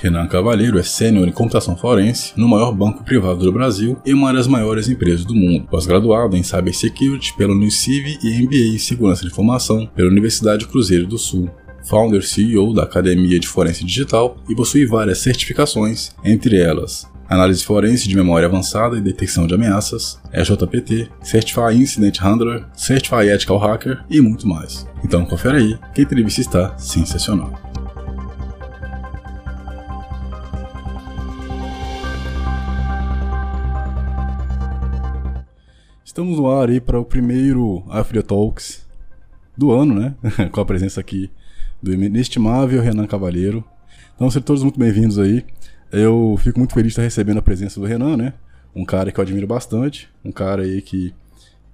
Renan Cavalheiro é sênior em computação forense no maior banco privado do Brasil e uma das maiores empresas do mundo. Pós-graduado em Cybersecurity pela Uniciv e MBA em Segurança de Informação pela Universidade Cruzeiro do Sul. Founder CEO da Academia de Forense Digital e possui várias certificações, entre elas Análise Forense de Memória Avançada e Detecção de Ameaças, EJPT, Certify Incident Handler, Certify Ethical Hacker e muito mais. Então confere aí que a entrevista está sensacional. Estamos no ar aí para o primeiro After Talks do ano, né? Com a presença aqui do inestimável Renan Cavalheiro. Então, sejam todos muito bem-vindos aí. Eu fico muito feliz de estar recebendo a presença do Renan, né? Um cara que eu admiro bastante, um cara aí que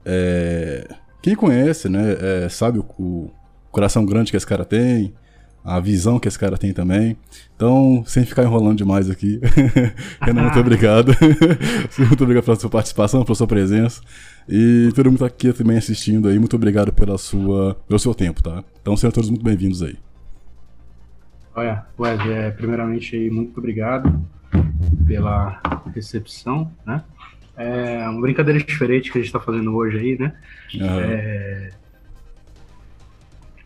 é... quem conhece, né, é, sabe o, o coração grande que esse cara tem, a visão que esse cara tem também. Então, sem ficar enrolando demais aqui, Renan, muito obrigado. muito obrigado pela sua participação, pela sua presença. E todo mundo tá aqui também assistindo aí, muito obrigado pela sua, pelo seu tempo, tá? Então, sejam todos muito bem-vindos aí. Olha, Wesley, é, primeiramente, muito obrigado pela recepção, né? É uma brincadeira diferente que a gente está fazendo hoje aí, né? Uhum. É,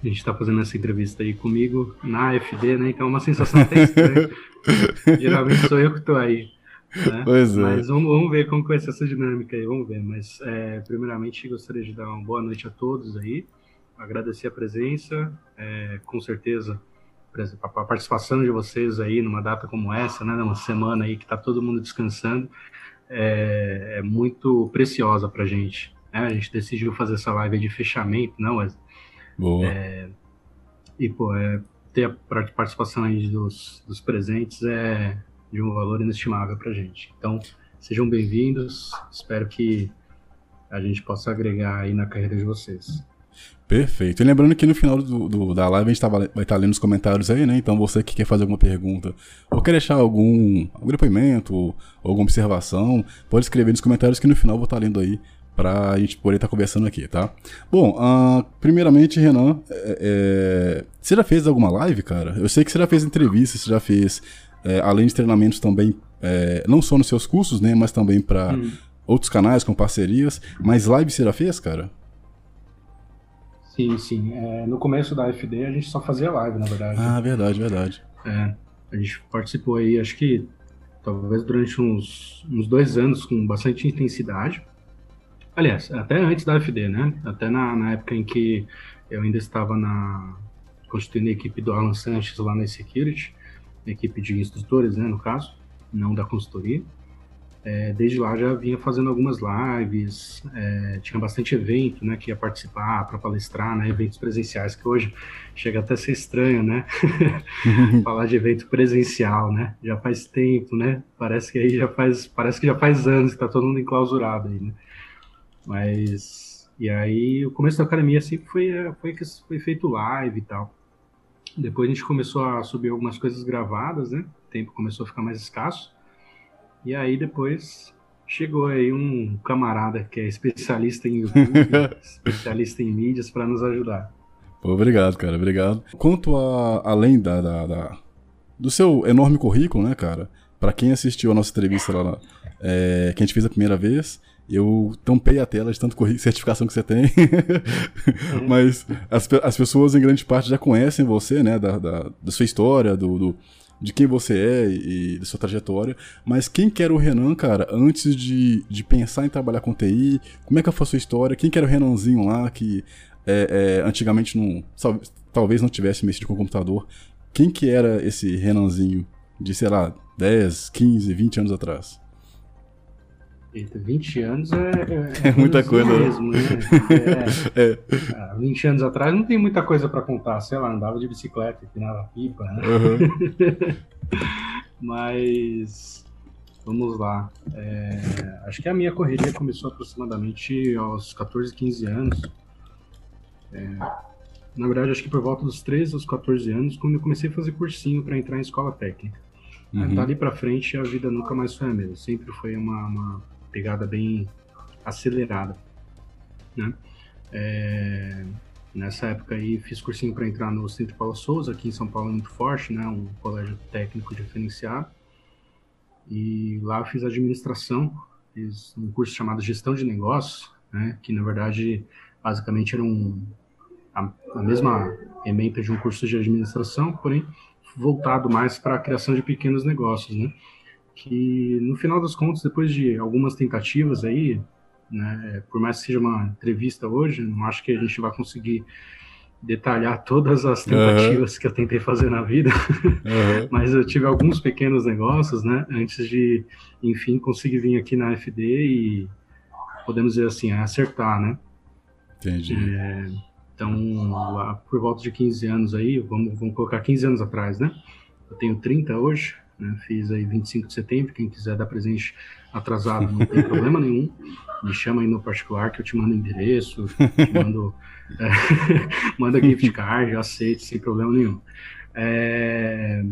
a gente está fazendo essa entrevista aí comigo na FD, né? Então é uma sensação até estranha. Geralmente sou eu que estou aí. Né? Pois é. Mas vamos, vamos, ver como vai ser essa dinâmica aí, vamos ver. Mas, é, primeiramente, gostaria de dar uma boa noite a todos aí, agradecer a presença, é, com certeza a participação de vocês aí numa data como essa, né, numa semana aí que está todo mundo descansando, é, é muito preciosa para a gente. Né? A gente decidiu fazer essa live de fechamento, não, Wesley? Boa. É, e, pô, é, ter a participação aí dos, dos presentes é de um valor inestimável para a gente. Então, sejam bem-vindos. Espero que a gente possa agregar aí na carreira de vocês. Perfeito. E lembrando que no final do, do, da live a gente tá, vai estar tá lendo os comentários aí, né? Então você que quer fazer alguma pergunta ou quer deixar algum, algum depoimento ou alguma observação, pode escrever nos comentários que no final eu vou estar tá lendo aí para a gente poder estar tá conversando aqui, tá? Bom, uh, primeiramente, Renan, é, é, você já fez alguma live, cara? Eu sei que você já fez entrevistas, você já fez, é, além de treinamentos também, é, não só nos seus cursos, né, mas também para hum. outros canais com parcerias, mas live você já fez, cara? Sim, sim. É, no começo da FD a gente só fazia live, na verdade. Ah, verdade, verdade. É, a gente participou aí, acho que talvez durante uns, uns dois anos com bastante intensidade. Aliás, até antes da FD, né? Até na, na época em que eu ainda estava na constituindo a equipe do Alan Sanches lá na Security, equipe de instrutores, né, no caso, não da consultoria. É, desde lá já vinha fazendo algumas lives, é, tinha bastante evento, né, que ia participar para palestrar, né, eventos presenciais, que hoje chega até a ser estranho, né, falar de evento presencial, né, já faz tempo, né, parece que aí já faz, parece que já faz anos que está todo mundo enclausurado aí, né. Mas, e aí, o começo da academia sempre foi, foi, foi feito live e tal. Depois a gente começou a subir algumas coisas gravadas, né? O tempo começou a ficar mais escasso. E aí depois chegou aí um camarada que é especialista em YouTube, especialista em mídias para nos ajudar. Pô, obrigado, cara, obrigado. Quanto a além da, da, da, do seu enorme currículo, né, cara? Para quem assistiu a nossa entrevista lá, é, que a gente fez a primeira vez, eu tampei a tela de tanto certificação que você tem. Uhum. Mas as, as pessoas, em grande parte, já conhecem você, né? Da, da, da sua história, do, do, de quem você é e, e da sua trajetória. Mas quem que era o Renan, cara, antes de, de pensar em trabalhar com TI? Como é que foi a sua história? Quem que era o Renanzinho lá que é, é, antigamente não, talvez não tivesse mexido com o computador? Quem que era esse Renanzinho de, sei lá, 10, 15, 20 anos atrás? Eita, 20 anos é, é, é muita coisa né? mesmo, né? É, é. 20 anos atrás não tem muita coisa para contar, sei lá, andava de bicicleta, empinava pipa, né? Uhum. Mas vamos lá. É, acho que a minha correria começou aproximadamente aos 14, 15 anos. É, na verdade, acho que por volta dos 13 aos 14 anos, quando eu comecei a fazer cursinho para entrar em escola técnica. Uhum. Dali para frente, a vida nunca mais foi a mesma. Sempre foi uma, uma pegada bem acelerada, né? É... Nessa época aí fiz cursinho para entrar no Centro Paulo Souza, aqui em São Paulo é muito forte, né? Um colégio técnico diferenciado. E lá fiz administração, fiz um curso chamado Gestão de Negócios, né? Que na verdade basicamente era um, a, a mesma ementa de um curso de administração, porém voltado mais para a criação de pequenos negócios, né? Que no final das contas, depois de algumas tentativas aí, né, por mais que seja uma entrevista hoje, não acho que a gente vai conseguir detalhar todas as tentativas uhum. que eu tentei fazer na vida, uhum. mas eu tive alguns pequenos negócios, né, antes de, enfim, conseguir vir aqui na FD e podemos dizer assim, acertar, né? Entendi. É, então, lá, por volta de 15 anos aí, vamos, vamos colocar 15 anos atrás, né? Eu tenho 30 hoje, né? Fiz aí 25 de setembro, quem quiser dar presente atrasado não tem problema nenhum. Me chama aí no particular que eu te mando endereço, te mando é, manda gift card, aceito sem problema nenhum. É,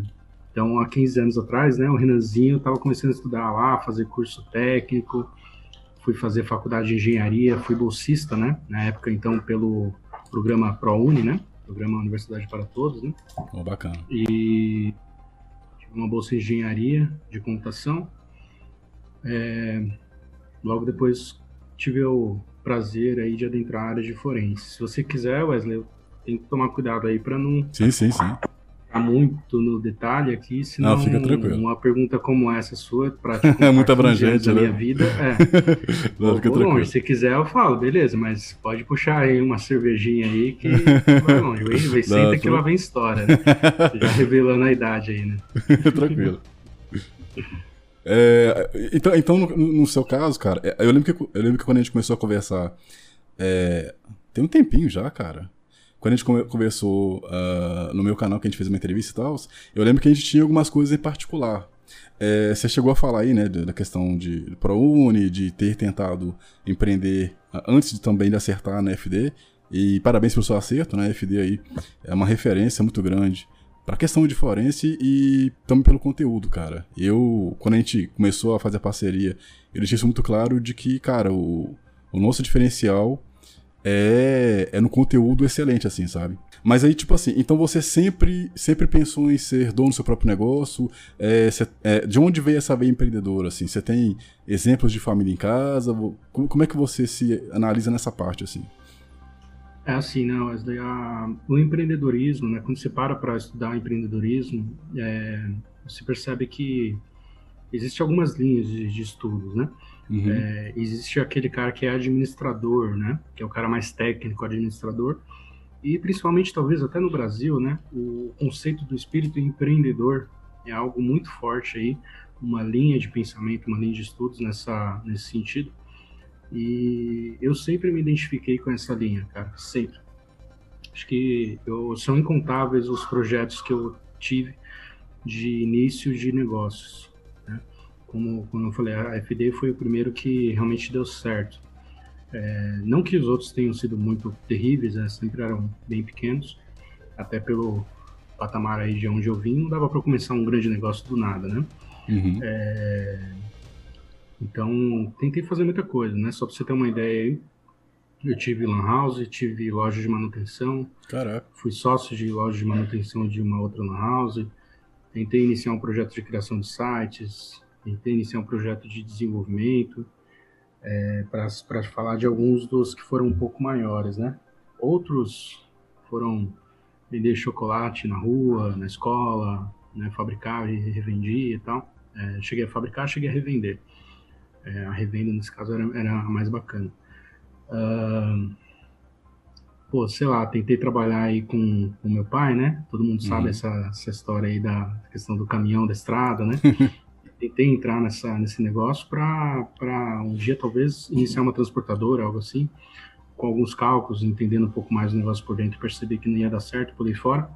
então, há 15 anos atrás, né, o Renanzinho estava começando a estudar lá, fazer curso técnico, fui fazer faculdade de engenharia, fui bolsista, né, na época, então, pelo programa ProUni, né? Programa Universidade para Todos, né? Oh, bacana. E uma bolsa de engenharia de computação. É, logo depois tive o prazer aí de adentrar a área de forense. Se você quiser, Wesley, tem que tomar cuidado aí para não sim, sim, sim muito no detalhe aqui, senão Não, fica tranquilo. uma pergunta como essa sua, para é muito abrangente, né? minha vida, é. Não, fica tranquilo. Se quiser eu falo, beleza, mas pode puxar aí uma cervejinha aí que vai longe. Vem, vem senta Não, que lá vem história, né? Já revelando a idade aí, né? tranquilo. É, então, então no, no, seu caso, cara, é, eu lembro, que, eu lembro que quando a gente começou a conversar, é, tem um tempinho já, cara. Quando a gente conversou uh, no meu canal, que a gente fez uma entrevista e tal, eu lembro que a gente tinha algumas coisas em particular. É, você chegou a falar aí, né, da questão de ProUni, de ter tentado empreender uh, antes de, também de acertar na FD. E parabéns pelo seu acerto, né? A FD aí é uma referência muito grande para a questão de forense e também pelo conteúdo, cara. Eu, quando a gente começou a fazer a parceria, eu deixei isso muito claro de que, cara, o, o nosso diferencial é, é no conteúdo excelente, assim, sabe? Mas aí, tipo assim, então você sempre, sempre pensou em ser dono do seu próprio negócio? É, cê, é, de onde veio essa veia empreendedora, assim? Você tem exemplos de família em casa? Como, como, é que você se analisa nessa parte, assim? É assim, né, Wesley? A, o empreendedorismo, né? Quando você para para estudar empreendedorismo, é, você percebe que existem algumas linhas de, de estudos, né? Uhum. É, existe aquele cara que é administrador, né? Que é o cara mais técnico, administrador. E principalmente, talvez até no Brasil, né? O conceito do espírito empreendedor é algo muito forte aí, uma linha de pensamento, uma linha de estudos nessa, nesse sentido. E eu sempre me identifiquei com essa linha, cara, sempre. Acho que eu, são incontáveis os projetos que eu tive de início de negócios como, como eu falei, a FD foi o primeiro que realmente deu certo. É, não que os outros tenham sido muito terríveis, né, sempre eram bem pequenos, até pelo patamar aí de onde eu vim, não dava para começar um grande negócio do nada, né? Uhum. É, então, tentei fazer muita coisa, né? Só para você ter uma ideia aí, eu tive lan house, tive loja de manutenção. Caraca. Fui sócio de loja de manutenção de uma outra lan house. Tentei iniciar um projeto de criação de sites, tentei iniciar um projeto de desenvolvimento é, para falar de alguns dos que foram um pouco maiores, né? Outros foram vender chocolate na rua, na escola, né? fabricar e revendia e tal. É, cheguei a fabricar, cheguei a revender. É, a revenda, nesse caso, era, era a mais bacana. Uh, pô, sei lá, tentei trabalhar aí com o meu pai, né? Todo mundo sabe uhum. essa, essa história aí da questão do caminhão da estrada, né? tentei entrar nessa, nesse negócio para um dia talvez iniciar uma transportadora, algo assim, com alguns cálculos, entendendo um pouco mais o negócio por dentro, perceber que não ia dar certo, por aí fora.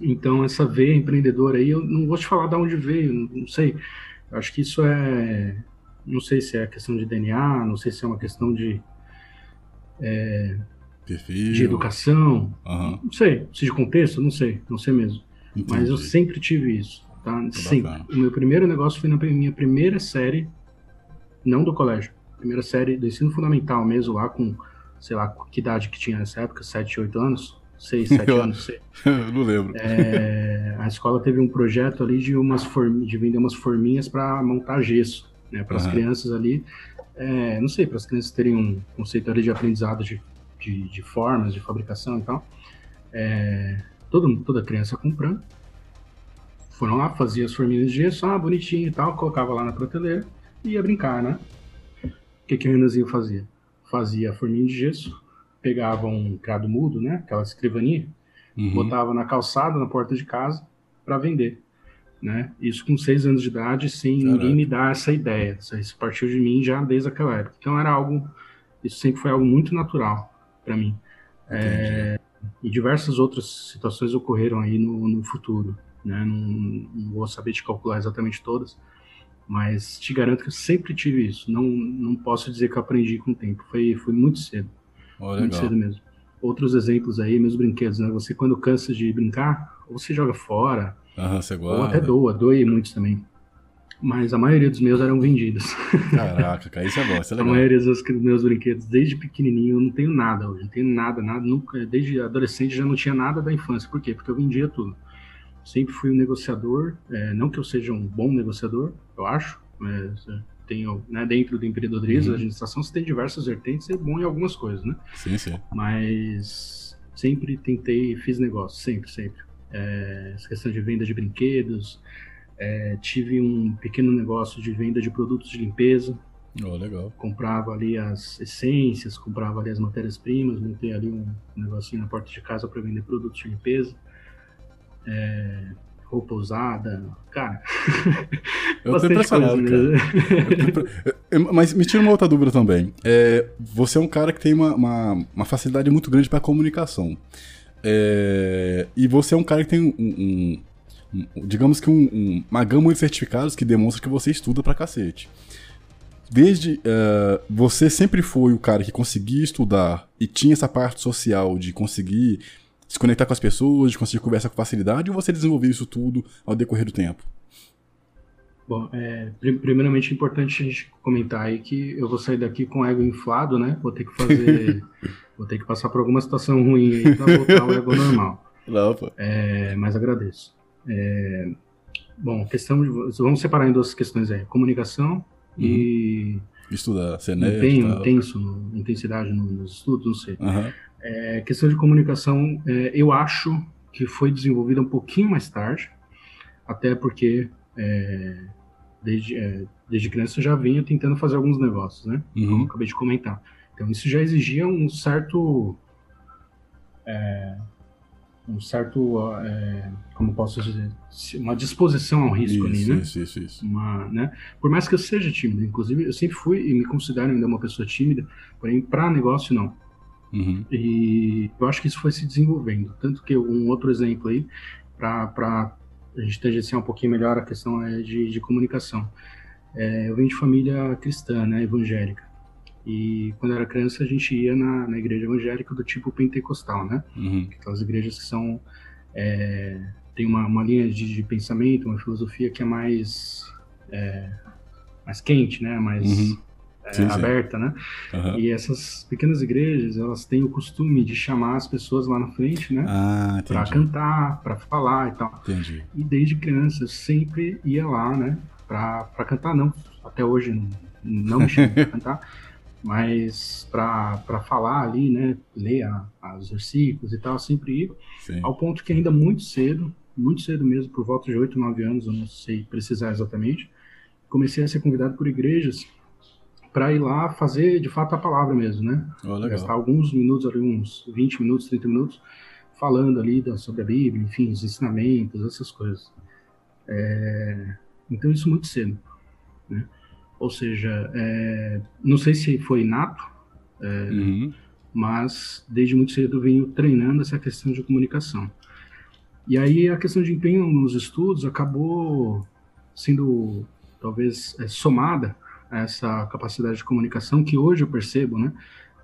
Então, essa veia empreendedora aí, eu não vou te falar de onde veio, não sei. Eu acho que isso é. Não sei se é questão de DNA, não sei se é uma questão de. É, de educação, uhum. não sei. Se de contexto, não sei, não sei mesmo. Entendi. Mas eu sempre tive isso. Tá? Sim. O meu primeiro negócio foi na minha primeira série, não do colégio, primeira série do ensino fundamental mesmo, lá com sei lá, que idade que tinha nessa época, 7, 8 anos, 6, 7 anos, sei. não lembro. É, a escola teve um projeto ali de, umas form, de vender umas forminhas para montar gesso, né, para as uhum. crianças ali, é, não sei, para as crianças terem um conceito ali de aprendizado de, de, de formas, de fabricação e tal. É, todo, toda criança comprando. Foram lá, fazia as forminhas de gesso, ah, bonitinho e tal, colocava lá na prateleira e ia brincar, né? O que, que o Renanzinho fazia? Fazia a forminha de gesso, pegava um criado mudo, né? Aquela escrivaninha, uhum. botava na calçada, na porta de casa, para vender. Né? Isso com seis anos de idade, sem Caraca. ninguém me dar essa ideia. Isso partiu de mim já desde aquela época. Então era algo, isso sempre foi algo muito natural para mim. É, e diversas outras situações ocorreram aí no, no futuro. Né? Não, não, vou saber te calcular exatamente todas, mas te garanto que eu sempre tive isso. Não, não posso dizer que eu aprendi com o tempo. Foi, foi muito cedo. Oh, muito cedo mesmo. Outros exemplos aí, meus brinquedos, né? Você quando cansa de brincar, ou você joga fora, você ou até doa, doe muitos também. Mas a maioria dos meus eram vendidos. Caraca, cara, isso é bom, isso é legal. A maioria dos meus brinquedos, desde pequenininho, eu não tenho nada hoje. Não tenho nada, nada. Nunca, desde adolescente já não tinha nada da infância. Por quê? Porque eu vendia tudo. Sempre fui um negociador. É, não que eu seja um bom negociador, eu acho. É, tenho, né, dentro do empreendedorismo, uhum. da administração, você tem diversas vertentes, é bom em algumas coisas, né? Sim, sim. Mas sempre tentei, fiz negócio, sempre, sempre. É, essa questão de venda de brinquedos, é, tive um pequeno negócio de venda de produtos de limpeza. Oh, legal. Comprava ali as essências, comprava ali as matérias-primas, montei ali um negocinho na porta de casa para vender produtos de limpeza. É, roupa usada, cara. Eu tô impressionado, cara. Mas me tira uma outra dúvida também. É, você é um cara que tem uma, uma, uma facilidade muito grande para comunicação. É, e você é um cara que tem um, um digamos que um, um, uma gama de certificados que demonstra que você estuda pra cacete. Desde. Uh, você sempre foi o cara que conseguia estudar e tinha essa parte social de conseguir se conectar com as pessoas, de conseguir conversar com facilidade, ou você desenvolveu isso tudo ao decorrer do tempo? Bom, é, primeiramente é importante a gente comentar aí que eu vou sair daqui com o ego inflado, né? Vou ter que fazer. vou ter que passar por alguma situação ruim aí pra voltar ao ego normal. Não, pô. É, mas agradeço. É, bom, questão de, vamos separar em duas questões aí: comunicação uhum. e estudar, ser nerd, empenho, intenso, intensidade nos estudos, não sei. Uhum. É, questão de comunicação, é, eu acho que foi desenvolvida um pouquinho mais tarde, até porque é, desde, é, desde criança eu já vinha tentando fazer alguns negócios, né? Uhum. Como eu acabei de comentar. Então isso já exigia um certo é, um certo, é, como posso dizer, uma disposição ao risco isso, ali, né? Isso, isso, isso. Uma, né? Por mais que eu seja tímido, inclusive eu sempre fui e me considero ainda uma pessoa tímida, porém para negócio não. Uhum. E eu acho que isso foi se desenvolvendo. Tanto que um outro exemplo aí, para a gente tangenciar um pouquinho melhor a questão é de, de comunicação. É, eu venho de família cristã, né, evangélica. E quando era criança, a gente ia na, na igreja evangélica do tipo pentecostal, né? Uhum. Aquelas igrejas que são. É, tem uma, uma linha de, de, pensamento, uma filosofia que é mais. É, mais quente, né? Mais. Uhum. É, sim, aberta, né? Uhum. E essas pequenas igrejas, elas têm o costume de chamar as pessoas lá na frente, né? Ah, para cantar, para falar e tal. Entendi. E desde criança eu sempre ia lá, né? Para cantar, não. Até hoje não, não me chamo para cantar mas para falar ali, né, ler a, os versículos e tal, sempre ia, Sim. ao ponto que ainda muito cedo, muito cedo mesmo, por volta de 8, 9 anos, eu não sei precisar exatamente, comecei a ser convidado por igrejas para ir lá fazer de fato a palavra mesmo, né? Oh, Gastar alguns minutos ali, uns 20 minutos, 30 minutos, falando ali da, sobre a Bíblia, enfim, os ensinamentos, essas coisas. É, então isso muito cedo, né? Ou seja, é, não sei se foi inato, é, uhum. mas desde muito cedo eu venho treinando essa questão de comunicação. E aí a questão de empenho nos estudos acabou sendo talvez é, somada essa capacidade de comunicação que hoje eu percebo, né?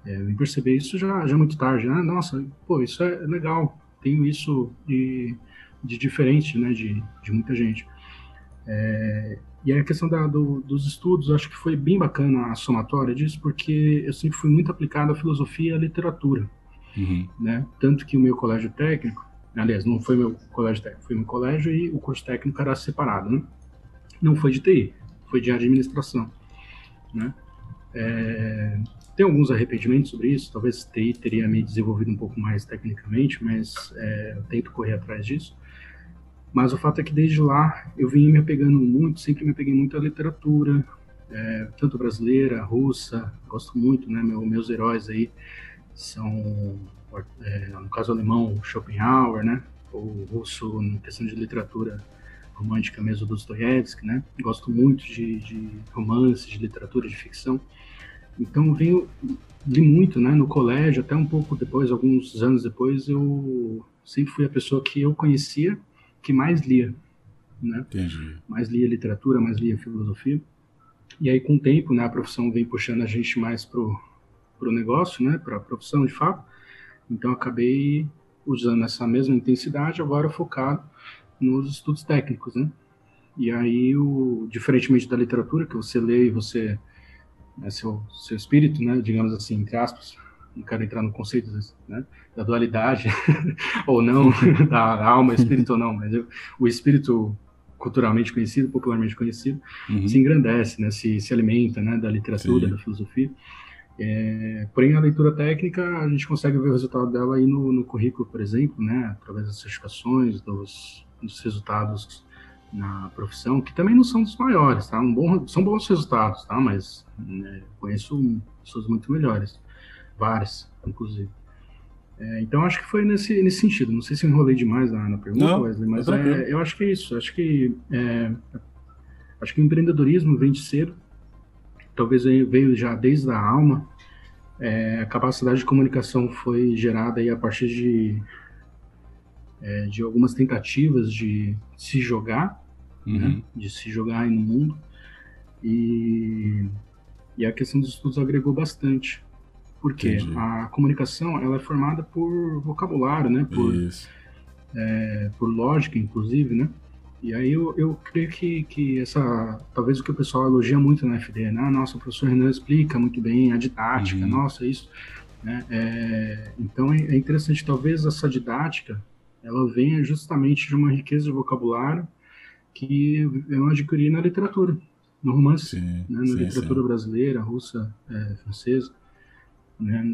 É, eu perceber isso já, já muito tarde, né? Nossa, pô, isso é legal, tenho isso de, de diferente, né, de, de muita gente. É, e aí a questão da, do, dos estudos, acho que foi bem bacana a somatória disso, porque eu sempre fui muito aplicado à filosofia e à literatura. Uhum. Né? Tanto que o meu colégio técnico, aliás, não foi meu colégio técnico, foi meu colégio e o curso técnico era separado, né? Não foi de TI, foi de administração, né? É, tem alguns arrependimentos sobre isso, talvez TI teria me desenvolvido um pouco mais tecnicamente, mas é, eu tento correr atrás disso. Mas o fato é que desde lá eu vim me apegando muito, sempre me apeguei muito à literatura, é, tanto brasileira, russa, gosto muito, né? Meu, meus heróis aí são, é, no caso alemão, Schopenhauer, né? O russo, na questão de literatura romântica mesmo, Dostoiévski, né? Gosto muito de, de romances, de literatura, de ficção. Então venho li muito, né? No colégio, até um pouco depois, alguns anos depois, eu sempre fui a pessoa que eu conhecia que mais lia, né? Entendi. Mais lia literatura, mais lia filosofia. E aí, com o tempo, né, a profissão vem puxando a gente mais pro, pro negócio, né, para a profissão de fato. Então, acabei usando essa mesma intensidade, agora focado nos estudos técnicos, né? E aí, o, diferentemente da literatura, que você lê e você, né, seu, seu espírito, né, digamos assim, entre aspas, não quero entrar no conceito né, da dualidade ou não, da alma, espírito ou não, mas eu, o espírito culturalmente conhecido, popularmente conhecido, uhum. se engrandece, né, se, se alimenta né, da literatura, Sim. da filosofia. É, porém, a leitura técnica, a gente consegue ver o resultado dela aí no, no currículo, por exemplo, né, através das certificações, dos, dos resultados na profissão, que também não são dos maiores, tá? Um bom, são bons resultados, tá? Mas né, conheço pessoas muito melhores várias, inclusive. É, então acho que foi nesse, nesse sentido. Não sei se enrolei demais na, na pergunta, Não, Wesley, mas é, eu acho que é isso. Acho que é, acho que o empreendedorismo vem de cedo. Talvez veio já desde a alma. É, a capacidade de comunicação foi gerada aí a partir de é, de algumas tentativas de se jogar, né, uhum. né, de se jogar aí no mundo. E, e a questão dos estudos agregou bastante. Porque Entendi. a comunicação ela é formada por vocabulário, né? Por, é, por lógica, inclusive, né? E aí eu, eu creio que, que essa, talvez o que o pessoal elogia muito na FD, né? Ah, nossa, o professor Renan explica muito bem a didática, uhum. nossa, isso. Né? É, então é, é interessante, talvez essa didática, ela venha justamente de uma riqueza de vocabulário que eu adquiri na literatura, no romance, sim, né? na sim, literatura sim. brasileira, russa, é, francesa né?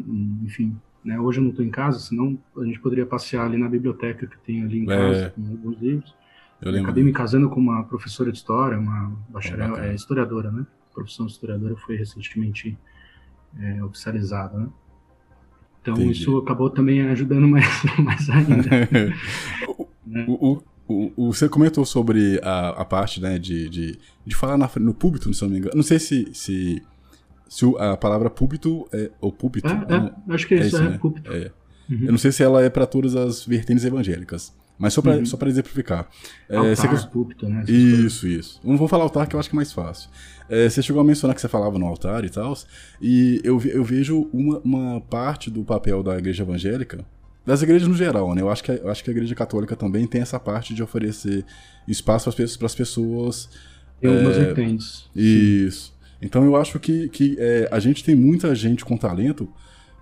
Enfim, né? Hoje eu não estou em casa, senão a gente poderia passear ali na biblioteca que tem ali em é. casa é. com alguns livros. Eu lembro. Acabei me casando com uma professora de história, uma bacharel, é, historiadora, né? A profissão de historiadora foi recentemente é, oficializada, né? Então Entendi. isso acabou também ajudando mais, mais ainda. o, né? o, o, o, você comentou sobre a, a parte né, de, de, de falar na, no público, se não me engano. Não sei se, se se a palavra púlpito é. Ou púlpito. É, é, acho que é, é isso, é, né? púlpito. É. Uhum. Eu não sei se ela é para todas as vertentes evangélicas. Mas só para uhum. só exemplificar. Altar, é, você... púlpito, né? Isso, isso. Não vou falar altar, que eu acho que é mais fácil. É, você chegou a mencionar que você falava no altar e tal. E eu, eu vejo uma, uma parte do papel da igreja evangélica, das igrejas no geral, né? Eu acho, que, eu acho que a igreja católica também tem essa parte de oferecer espaço para as pessoas. Algumas é, vertentes. Isso. Então eu acho que, que é, a gente tem muita gente com talento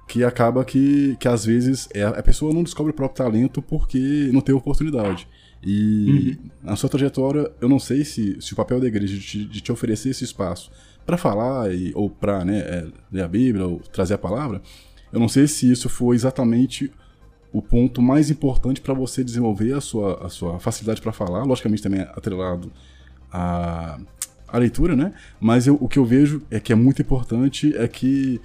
que acaba que, que às vezes é, a pessoa não descobre o próprio talento porque não tem oportunidade. E uhum. na sua trajetória, eu não sei se, se o papel da igreja de te, de te oferecer esse espaço para falar e, ou para né, é, ler a Bíblia ou trazer a palavra, eu não sei se isso foi exatamente o ponto mais importante para você desenvolver a sua, a sua facilidade para falar, logicamente também atrelado a a leitura, né? Mas eu, o que eu vejo é que é muito importante é que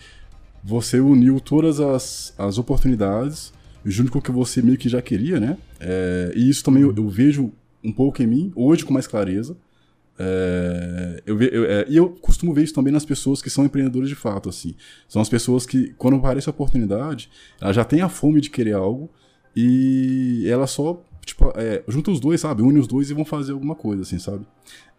você uniu todas as, as oportunidades junto com o que você meio que já queria, né? É, e isso também eu, eu, vejo um pouco em mim, hoje com mais clareza. É, eu, eu é, e eu costumo ver isso também nas pessoas que são empreendedores de fato, assim. São as pessoas que, quando aparece a oportunidade, ela já tem a fome de querer algo e ela só tipo, é, junta os dois, sabe? Une os dois e vão fazer alguma coisa, assim, sabe?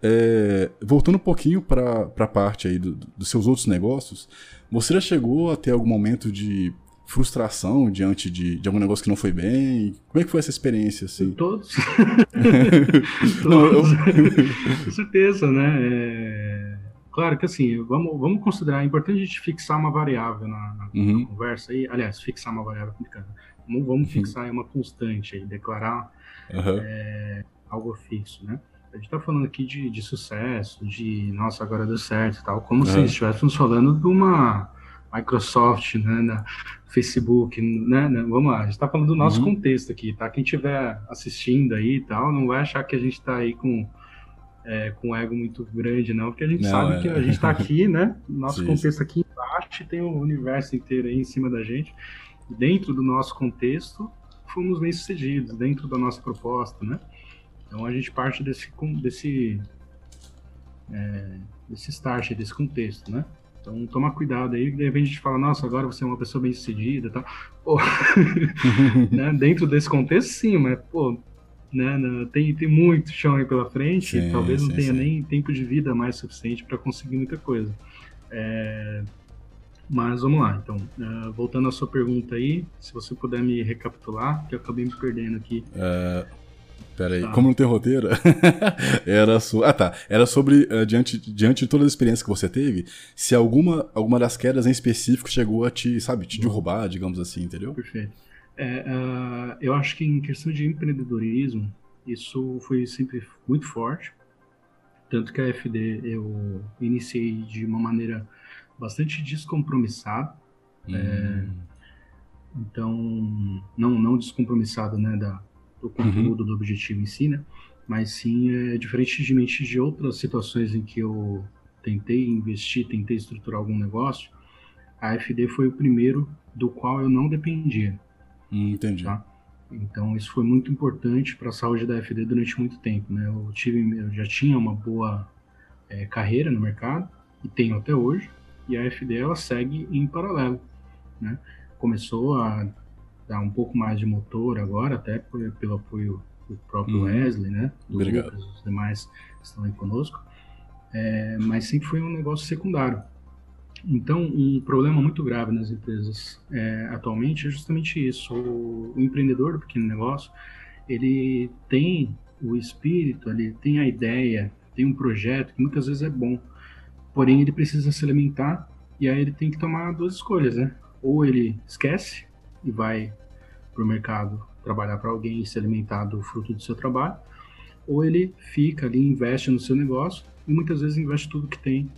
É, voltando um pouquinho para a parte aí do, dos seus outros negócios, você já chegou a ter algum momento de frustração diante de, de algum negócio que não foi bem? Como é que foi essa experiência, assim? Todos. eu... Com certeza, né? É... Claro que assim, vamos, vamos considerar, é importante a gente fixar uma variável na, na, uhum. na conversa aí. Aliás, fixar uma variável complicada. Vamos, vamos uhum. fixar uma constante aí, declarar uhum. é, algo fixo, né? A gente está falando aqui de, de sucesso, de nossa, agora deu certo e tal, como se estivéssemos falando de uma Microsoft, né, na Facebook, né, né, vamos lá, a gente está falando do nosso uhum. contexto aqui, tá? Quem estiver assistindo aí e tal, não vai achar que a gente está aí com é, com um ego muito grande, não, porque a gente não, sabe é... que a gente está aqui, né? Nosso Sim. contexto aqui embaixo tem o universo inteiro aí em cima da gente. Dentro do nosso contexto, fomos bem sucedidos, dentro da nossa proposta, né? Então a gente parte desse, desse, é, desse start, desse contexto, né? Então toma cuidado aí, de repente a gente fala, nossa, agora você é uma pessoa bem sucedida e tal. Pô, né? Dentro desse contexto, sim, mas, pô, né, tem, tem muito chão aí pela frente, sim, talvez não sim, tenha sim. nem tempo de vida mais suficiente para conseguir muita coisa. É, mas vamos lá, então, uh, voltando à sua pergunta aí, se você puder me recapitular, que eu acabei me perdendo aqui. Uh, Pera aí, tá. como não tem roteiro, era so... Ah, tá. Era sobre, uh, diante, diante de toda a experiência que você teve, se alguma, alguma das quedas em específico chegou a te, sabe, te derrubar, digamos assim, entendeu? Perfeito. É, uh, eu acho que em questão de empreendedorismo, isso foi sempre muito forte. Tanto que a FD eu iniciei de uma maneira bastante descompromissada. Hum. É, então, não, não descompromissado né, da, do conteúdo, uhum. do objetivo em si, né? Mas sim, é, diferentemente de outras situações em que eu tentei investir, tentei estruturar algum negócio, a FD foi o primeiro do qual eu não dependia. Hum, entendi. Tá? Então isso foi muito importante para a saúde da FD durante muito tempo, né? Eu tive, eu já tinha uma boa é, carreira no mercado e tenho até hoje, e a FD ela segue em paralelo, né? Começou a dar um pouco mais de motor agora, até por, pelo apoio do próprio hum. Wesley, né? Do Obrigado. Lucas, os demais que estão aí conosco. É, mas sempre foi um negócio secundário. Então, um problema muito grave nas empresas é, atualmente é justamente isso. O, o, empreendedor do pequeno negócio, ele tem o espírito, ele tem a ideia, tem um projeto que muitas vezes é bom, porém ele precisa se alimentar e aí ele tem que tomar duas escolhas, né? Ou ele esquece e vai para o mercado trabalhar para alguém e se alimentar do fruto do seu trabalho, ou ele fica ali, investe no seu negócio e muitas vezes investe tudo que tem.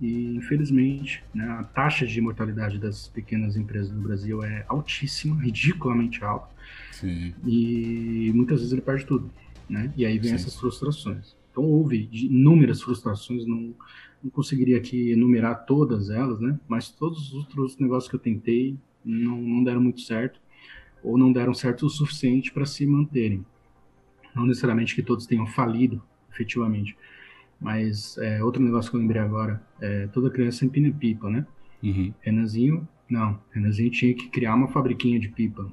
E infelizmente, né, a taxa de mortalidade das pequenas empresas no Brasil é altíssima, ridiculamente alta. Sim. E muitas vezes ele perde tudo, né? E aí vem Sim. essas frustrações. Então houve inúmeras frustrações, não, não conseguiria aqui enumerar todas elas, né? Mas todos os outros negócios que eu tentei não, não deram muito certo ou não deram certo o suficiente para se manterem. Não necessariamente que todos tenham falido, efetivamente. Mas é, outro negócio que eu lembrei agora, é, toda criança empina pipa, né? Uhum. Renanzinho, não. Renanzinho tinha que criar uma fabriquinha de pipa.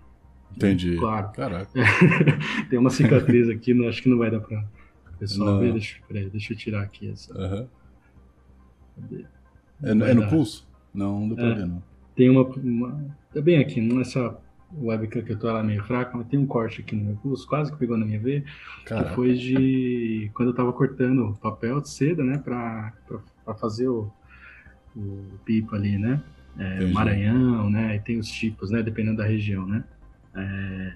Entendi. Claro. Caraca. Tem uma cicatriz aqui, não, acho que não vai dar para pessoal ver. Deixa, peraí, deixa eu tirar aqui essa. Uhum. É, é, no pulso? Não, não dá pra é, ver, não. Tem uma, uma. Tá bem aqui, nessa webcam que eu tô ela meio fraca, mas tem um corte aqui no meu pulso, quase que pegou na minha veia, Caraca. que foi de quando eu tava cortando papel de seda, né, pra, pra, pra fazer o, o pipa ali, né, é, Maranhão, né, e tem os tipos, né, dependendo da região, né. É,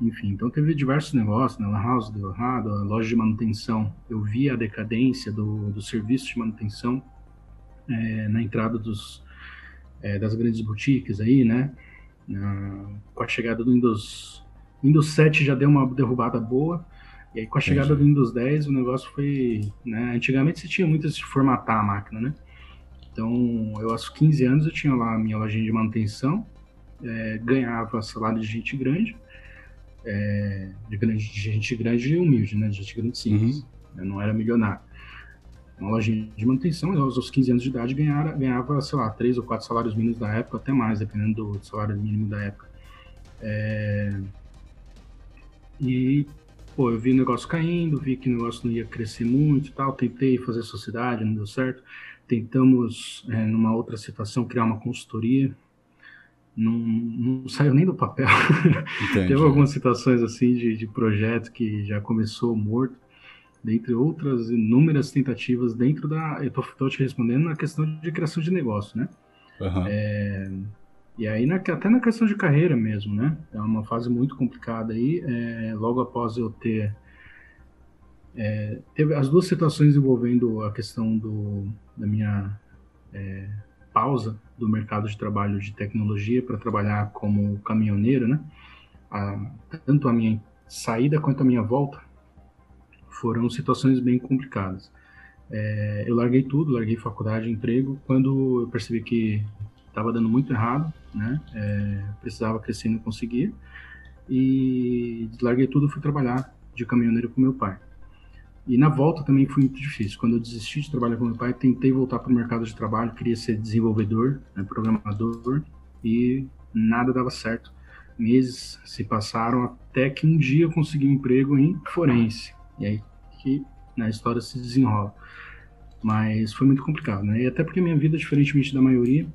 enfim, então teve diversos negócios, né, La House deu errado, a loja de manutenção, eu vi a decadência do, do serviço de manutenção é, na entrada dos é, das grandes boutiques aí, né? com a chegada do Windows, Windows 7 já deu uma derrubada boa. E aí com a chegada Entendi. do Windows 10 o negócio foi, né? Antigamente você tinha muito de formatar a máquina, né? Então, eu aos 15 anos eu tinha lá a minha lojinha de manutenção, é, ganhava salário de gente grande, é, de, grande, de gente grande e humilde, né? De gente grande simples. Uhum. Eu não era milionário uma lojinha de manutenção, eu, aos 15 anos de idade ganhava, ganhava, sei lá, três ou quatro salários mínimos da época, até mais, dependendo do salário mínimo da época. É... E, pô, eu vi o negócio caindo, vi que o negócio não ia crescer muito e tal, tentei fazer sociedade, não deu certo. Tentamos, é, numa outra situação, criar uma consultoria. Não, não saiu nem do papel. Teve algumas situações assim de, de projeto que já começou morto, dentre outras inúmeras tentativas dentro da. Eu estou te respondendo na questão de criação de negócio, né? Uhum. É, e aí, na, até na questão de carreira mesmo, né? É uma fase muito complicada aí. É, logo após eu ter. É, teve as duas situações envolvendo a questão do, da minha é, pausa do mercado de trabalho de tecnologia para trabalhar como caminhoneiro, né? A, tanto a minha saída quanto a minha volta foram situações bem complicadas. É, eu larguei tudo, larguei faculdade, emprego, quando eu percebi que estava dando muito errado, né? É, precisava crescer e não conseguia. E larguei tudo, fui trabalhar de caminhoneiro com meu pai. E na volta também foi muito difícil. Quando eu desisti de trabalhar com meu pai, tentei voltar para o mercado de trabalho, queria ser desenvolvedor, né, programador, e nada dava certo. Meses se passaram até que um dia eu consegui um emprego em forense. E aí que né, a história se desenrola. Mas foi muito complicado, né? E até porque minha vida, diferentemente da maioria,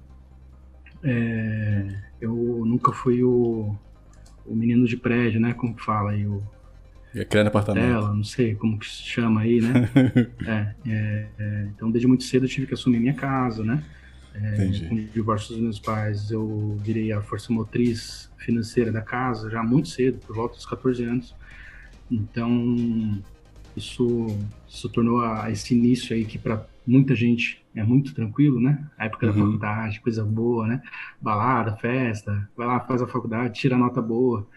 é, eu nunca fui o, o menino de prédio, né? Como fala aí, o e criar apartamento. Tela, não sei como que se chama aí, né? é, é, é, então, desde muito cedo eu tive que assumir minha casa, né? É, com o divórcio dos meus pais, eu virei a força motriz financeira da casa já muito cedo, por volta dos 14 anos. Então, isso, isso tornou a, esse início aí que para muita gente é muito tranquilo, né? A época uhum. da faculdade, coisa boa, né? Balada, festa, vai lá, faz a faculdade, tira a nota boa.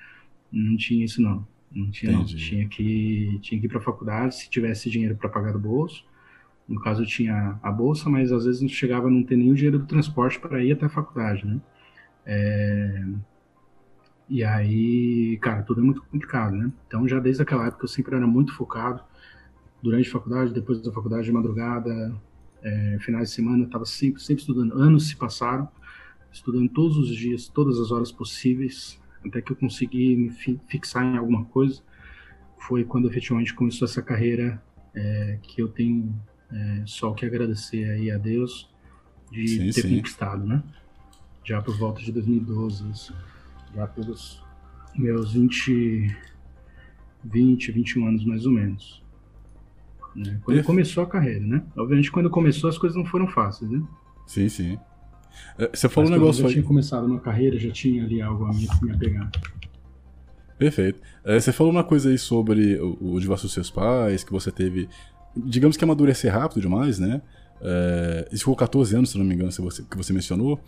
Não tinha isso não. Não tinha, não. Tinha que, tinha que ir para a faculdade se tivesse dinheiro para pagar do bolso. No caso, eu tinha a bolsa, mas às vezes não chegava a não ter nenhum dinheiro do transporte para ir até a faculdade, né? É... E aí, cara, tudo é muito complicado, né? Então, já desde aquela época, eu sempre era muito focado. Durante a faculdade, depois da faculdade, de madrugada, é, finais de semana, estava sempre, sempre estudando. Anos se passaram, estudando todos os dias, todas as horas possíveis, até que eu consegui me fixar em alguma coisa, foi quando efetivamente começou essa carreira é, que eu tenho é, só o que agradecer aí a Deus de sim, ter sim. conquistado, né? Já por volta de 2012, isso. já pelos meus 20, 20, 21 anos mais ou menos. Né? Quando começou a carreira, né? Obviamente, quando começou, as coisas não foram fáceis, né? Sim, sim. É, você falou Mas um negócio. Eu já tinha começado uma carreira, já tinha ali algo a me, me apegar. Perfeito. É, você falou uma coisa aí sobre o, o divórcio dos seus pais, que você teve. Digamos que amadurecer rápido demais, né? É, isso ficou 14 anos, se não me engano, você, que você mencionou.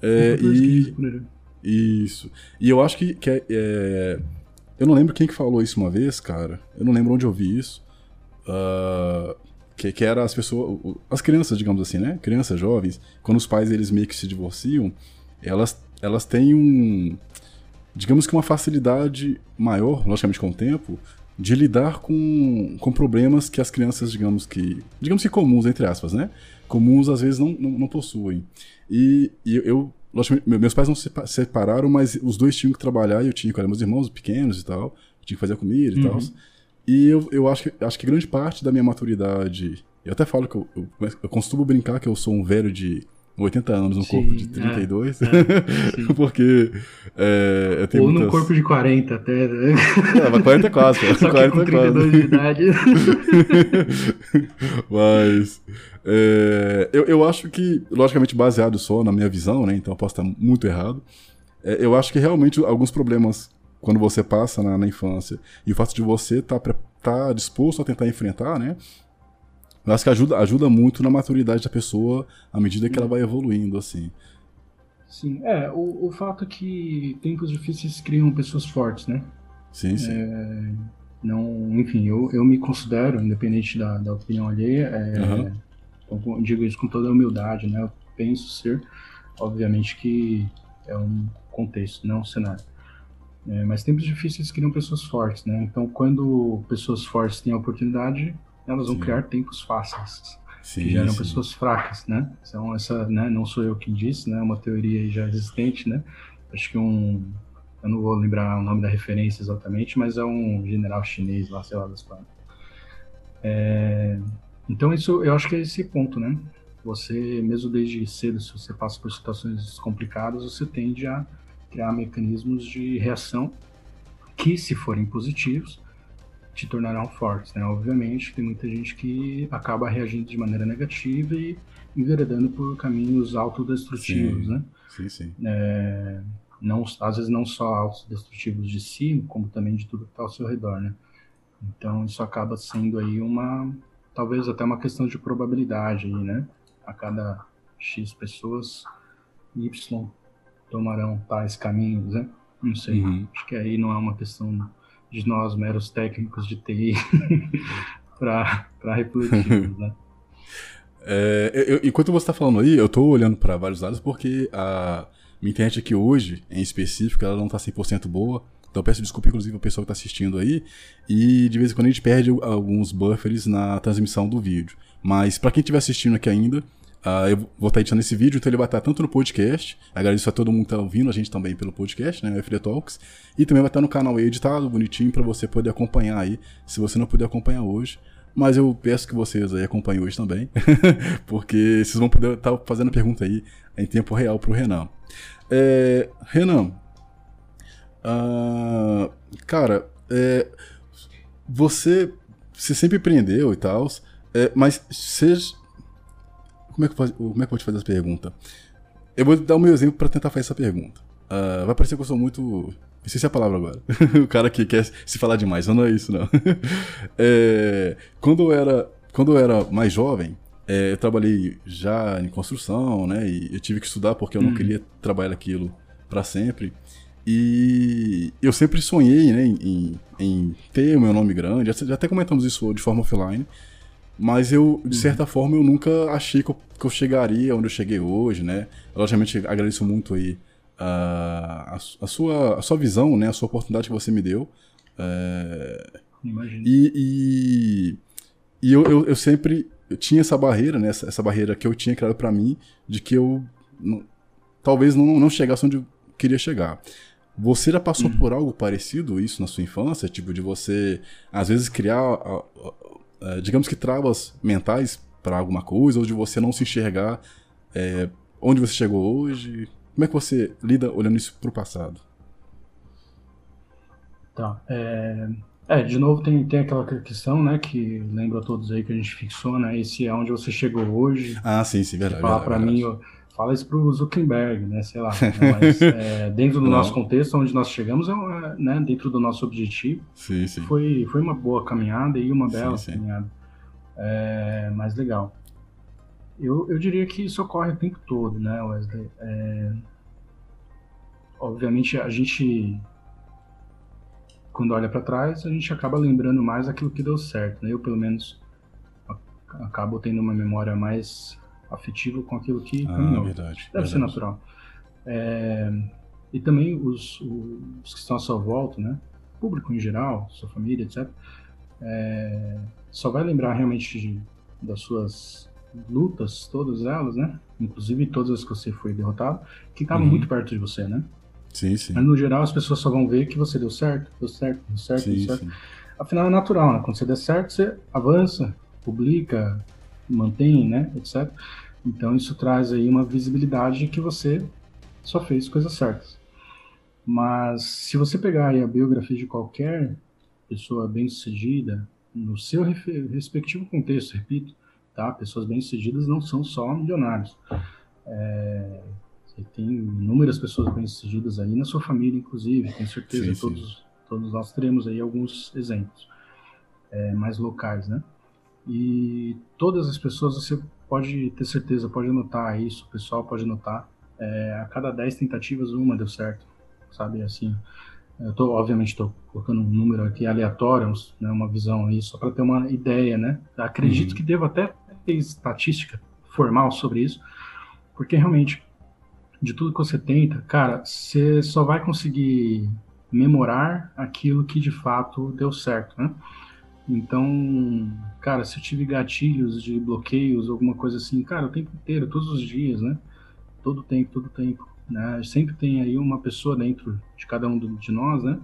É, e, isso. E eu acho que, que é, é, Eu não lembro quem que falou isso uma vez, cara. Eu não lembro onde eu vi isso. Uh, que, que era as pessoas, as crianças, digamos assim, né? Crianças jovens, quando os pais eles meio que se divorciam, elas, elas têm um, digamos que uma facilidade maior, logicamente com o tempo, de lidar com, com problemas que as crianças, digamos que, digamos que comuns, entre aspas, né? Comuns às vezes não, não, não possuem. E, e eu, logicamente, meus pais não se separaram, mas os dois tinham que trabalhar e eu tinha, olha, meus irmãos pequenos e tal, tinha que fazer comida e uhum. tal. E eu, eu acho, que, acho que grande parte da minha maturidade. Eu até falo que eu, eu, eu costumo brincar que eu sou um velho de 80 anos no sim, corpo de 32. É, é, porque. É, eu tenho Ou muitas... no corpo de 40 até. Né? É, mas 40 é quase. Só 40 com 32 quase. de idade. mas. É, eu, eu acho que, logicamente, baseado só na minha visão, né? Então eu posso estar muito errado. É, eu acho que realmente alguns problemas quando você passa na, na infância. E o fato de você estar tá, tá disposto a tentar enfrentar, né? Eu acho que ajuda, ajuda muito na maturidade da pessoa à medida que ela vai evoluindo, assim. Sim, é, o, o fato é que tempos difíceis criam pessoas fortes, né? Sim, sim. É, não, enfim, eu, eu me considero, independente da, da opinião alheia, é, uhum. digo isso com toda a humildade, né? Eu penso ser, obviamente que é um contexto, não um cenário. É, mas tempos difíceis criam pessoas fortes, né? Então, quando pessoas fortes têm a oportunidade, elas vão sim. criar tempos fáceis, sim, que geram sim. pessoas fracas, né? Então, essa, né, não sou eu quem disse, né? É uma teoria já existente, né? Acho que um, eu não vou lembrar o nome da referência exatamente, mas é um general chinês lá, sei lá, da Espanha. É, então, isso, eu acho que é esse ponto, né? você, mesmo desde cedo, se você passa por situações complicadas, você tende a criar mecanismos de reação que, se forem positivos, te tornarão fortes, né? Obviamente, tem muita gente que acaba reagindo de maneira negativa e enveredando por caminhos autodestrutivos, sim. né? Sim, sim. É, não, às vezes não só autodestrutivos de si, como também de tudo que está ao seu redor, né? Então, isso acaba sendo aí uma, talvez até uma questão de probabilidade aí, né? A cada X pessoas, Y tomarão tais caminhos, né? Não sei. Uhum. Acho que aí não é uma questão de nós, meros técnicos de TI, para refletirmos, né? É, eu, enquanto você está falando aí, eu estou olhando para vários lados porque a minha internet aqui hoje, em específico, ela não está 100% boa. Então peço desculpa, inclusive, ao pessoal que está assistindo aí. E de vez em quando a gente perde alguns buffers na transmissão do vídeo. Mas para quem estiver assistindo aqui ainda, Uh, eu vou estar editando esse vídeo, então ele vai estar tanto no podcast. Agradeço a todo mundo que está ouvindo a gente também pelo podcast, né? FD Talks. E também vai estar no canal editado, bonitinho, para você poder acompanhar aí, se você não puder acompanhar hoje. Mas eu peço que vocês aí acompanhem hoje também, porque vocês vão poder estar fazendo a pergunta aí em tempo real para o Renan. É, Renan, uh, cara, é, você, você sempre empreendeu e tal, é, mas você como é que, faz, como é que eu vou te fazer essa pergunta? Eu vou dar o meu exemplo para tentar fazer essa pergunta. Uh, vai parecer que eu sou muito. Esqueci a palavra agora. o cara que quer se falar demais, mas não é isso, não. é, quando, eu era, quando eu era mais jovem, é, eu trabalhei já em construção, né? E eu tive que estudar porque eu não hum. queria trabalhar aquilo para sempre. E eu sempre sonhei né, em, em, ter o meu nome grande. Já até comentamos isso de forma offline. Mas eu, de uhum. certa uhum. forma, eu nunca achei que eu, que eu, chegaria onde eu cheguei hoje, né? Logicamente, agradeço muito aí uh, a, a, sua, a sua visão, né? A sua oportunidade que você me deu. Uh, Imagina. E, e, e eu, eu, eu, sempre eu tinha essa barreira, né? Essa, essa barreira que eu tinha criado para mim, de que eu não, talvez não, não chegasse onde eu queria chegar. Você já passou uhum. por algo parecido isso na sua infância? Tipo, de você, às vezes, criar uh, digamos que travas mentais para alguma coisa, ou de você não se enxergar é, onde você chegou hoje? Como é que você lida olhando isso para o passado? Tá. É, é, de novo tem, tem aquela questão, né, que lembra a todos aí que a gente fixou, né, esse é onde você chegou hoje. Ah, sim, sim, verdade. Falar para mim, fala isso pro Zuckerberg, né, sei lá. Né, mas é, dentro do Não. nosso contexto, onde nós chegamos, é, né, dentro do nosso objetivo, sim, sim. Foi, foi uma boa caminhada e uma bela sim, caminhada. É, mais legal. Eu, eu diria que isso ocorre o tempo todo, né, Wesley? É, obviamente, a gente, quando olha para trás, a gente acaba lembrando mais aquilo que deu certo, né? Eu, pelo menos, acabo tendo uma memória mais afetivo com aquilo que ah, caminhou. Verdade, Deve verdade. ser natural. É, e também os, os, que estão à sua volta, né? Público em geral, sua família, etc. É, só vai lembrar realmente de, das suas lutas, todas elas, né? Inclusive todas as que você foi derrotado, que estavam uhum. muito perto de você, né? Sim, sim. Mas no geral as pessoas só vão ver que você deu certo, deu certo, deu certo, sim, deu certo. Sim. Afinal é natural, né? Quando você der certo, você avança, publica, mantém, né, etc. Então isso traz aí uma visibilidade de que você só fez coisas certas. Mas se você pegar aí a biografia de qualquer pessoa bem-sucedida, no seu respectivo contexto, repito, tá? Pessoas bem-sucedidas não são só milionários. É, você tem inúmeras pessoas bem-sucedidas aí na sua família, inclusive, com certeza. Sim, todos, sim. todos nós teremos aí alguns exemplos é, mais locais, né? E todas as pessoas, você pode ter certeza, pode anotar isso, o pessoal pode anotar. É, a cada 10 tentativas, uma deu certo, sabe? Assim, eu tô, obviamente, estou colocando um número aqui aleatório, né, uma visão aí, só para ter uma ideia, né? Acredito uhum. que devo até ter estatística formal sobre isso, porque realmente, de tudo que você tenta, cara, você só vai conseguir memorar aquilo que de fato deu certo, né? Então, cara, se eu tive gatilhos de bloqueios, alguma coisa assim, cara, o tempo inteiro, todos os dias, né? Todo tempo, todo tempo. Né? Sempre tem aí uma pessoa dentro de cada um de nós, né?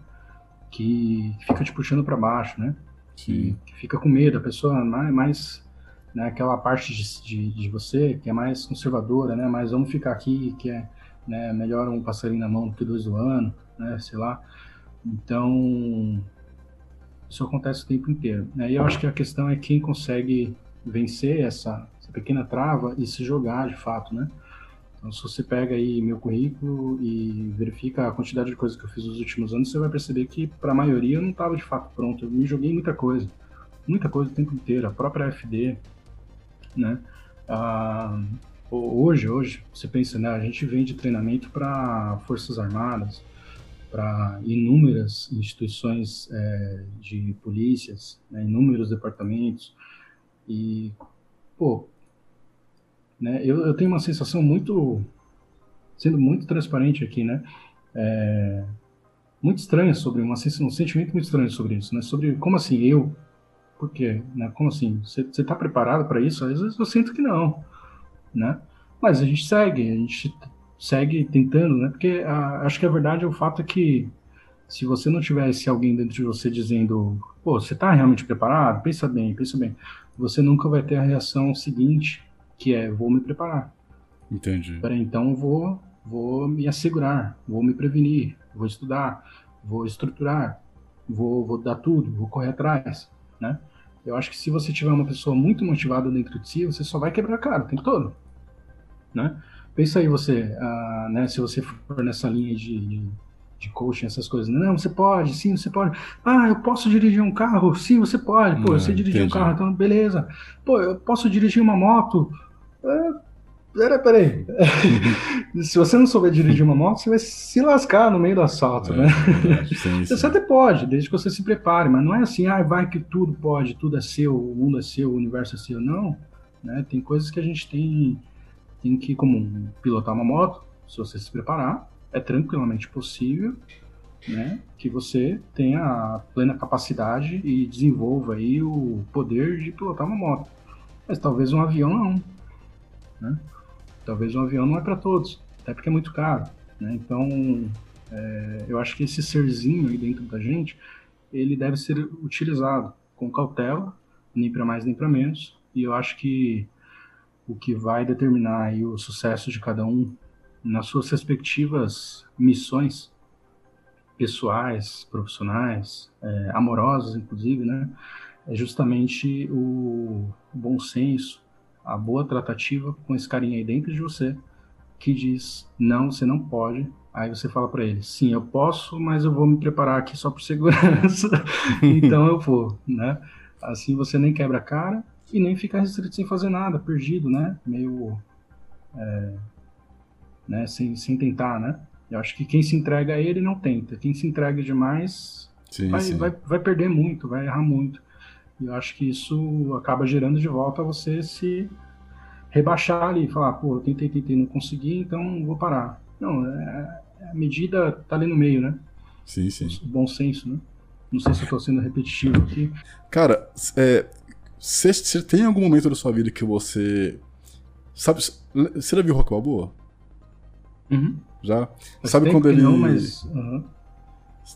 Que fica te puxando para baixo, né? Que, que, fica com medo. A pessoa mais, mais né, aquela parte de, de, de, você que é mais conservadora, né, mas vamos ficar aqui, que é né, melhor um passarinho na mão do que dois do ano, né, sei lá. Então, isso acontece o tempo inteiro. Né, e eu acho que a questão é quem consegue vencer essa, essa pequena trava e se jogar de fato, né. Então, se você pega aí meu currículo e verifica a quantidade de coisas que eu fiz nos últimos anos, você vai perceber que, para a maioria, eu não estava de fato pronto. Eu me joguei muita coisa. Muita coisa o tempo inteiro. A própria FD, né? Ah, hoje, hoje, você pensa, né? A gente vende treinamento para Forças Armadas, para inúmeras instituições é, de polícias, né, inúmeros departamentos. E, pô, né, eu, eu tenho uma sensação muito, sendo muito transparente aqui, né? É, muito estranha sobre uma um sentimento muito estranho sobre isso, né? Sobre como assim eu por quê? Né? Como assim? Você está preparado para isso? Às vezes eu sinto que não, né? Mas a gente segue, a gente segue tentando, né? Porque a, acho que a verdade é o fato é que se você não tivesse alguém dentro de você dizendo, pô, você está realmente preparado? Pensa bem, pensa bem. Você nunca vai ter a reação seguinte, que é, vou me preparar. Entendi. Peraí, então vou, vou me assegurar, vou me prevenir, vou estudar, vou estruturar, vou, vou dar tudo, vou correr atrás né? Eu acho que se você tiver uma pessoa muito motivada dentro de si, você só vai quebrar a cara o tempo todo, né? Pensa aí você, ah, né, se você for nessa linha de, de, de, coaching, essas coisas. Não, você pode, sim, você pode. Ah, eu posso dirigir um carro? Sim, você pode. Pô, você dirigir um carro, então beleza. Pô, eu posso dirigir uma moto? É, Pera, peraí. Se você não souber dirigir uma moto, você vai se lascar no meio do assalto, é, né? É, sim, sim. Você até pode, desde que você se prepare, mas não é assim, ah, vai que tudo pode, tudo é seu, o mundo é seu, o universo é seu. Não. Né? Tem coisas que a gente tem, tem que, como pilotar uma moto, se você se preparar, é tranquilamente possível né, que você tenha a plena capacidade e desenvolva aí o poder de pilotar uma moto. Mas talvez um avião não. Né? Talvez um avião não é para todos, até porque é muito caro. Né? Então, é, eu acho que esse serzinho aí dentro da gente, ele deve ser utilizado com cautela, nem para mais nem para menos. E eu acho que o que vai determinar o sucesso de cada um nas suas respectivas missões pessoais, profissionais, é, amorosas, inclusive, né? É justamente o bom senso, a boa tratativa com esse carinha aí dentro de você que diz não, você não pode. Aí você fala para ele, sim, eu posso, mas eu vou me preparar aqui só por segurança. então eu vou, né? Assim você nem quebra a cara e nem fica restrito sem fazer nada, perdido, né? Meio, é, né? Sem, sem tentar, né? Eu acho que quem se entrega a ele não tenta. Quem se entrega demais sim, vai, sim. Vai, vai perder muito, vai errar muito. E eu acho que isso acaba gerando de volta você se rebaixar ali, falar, pô, eu tentei, tentei, não consegui, então vou parar. Não, é, é a medida tá ali no meio, né? Sim, sim. O bom senso, né? Não sei se eu tô sendo repetitivo aqui. Cara, é, você tem algum momento da sua vida que você. Sabe, você já viu Rock Balboa? Uhum. Já? sabe quando ele. Não, mas, uhum.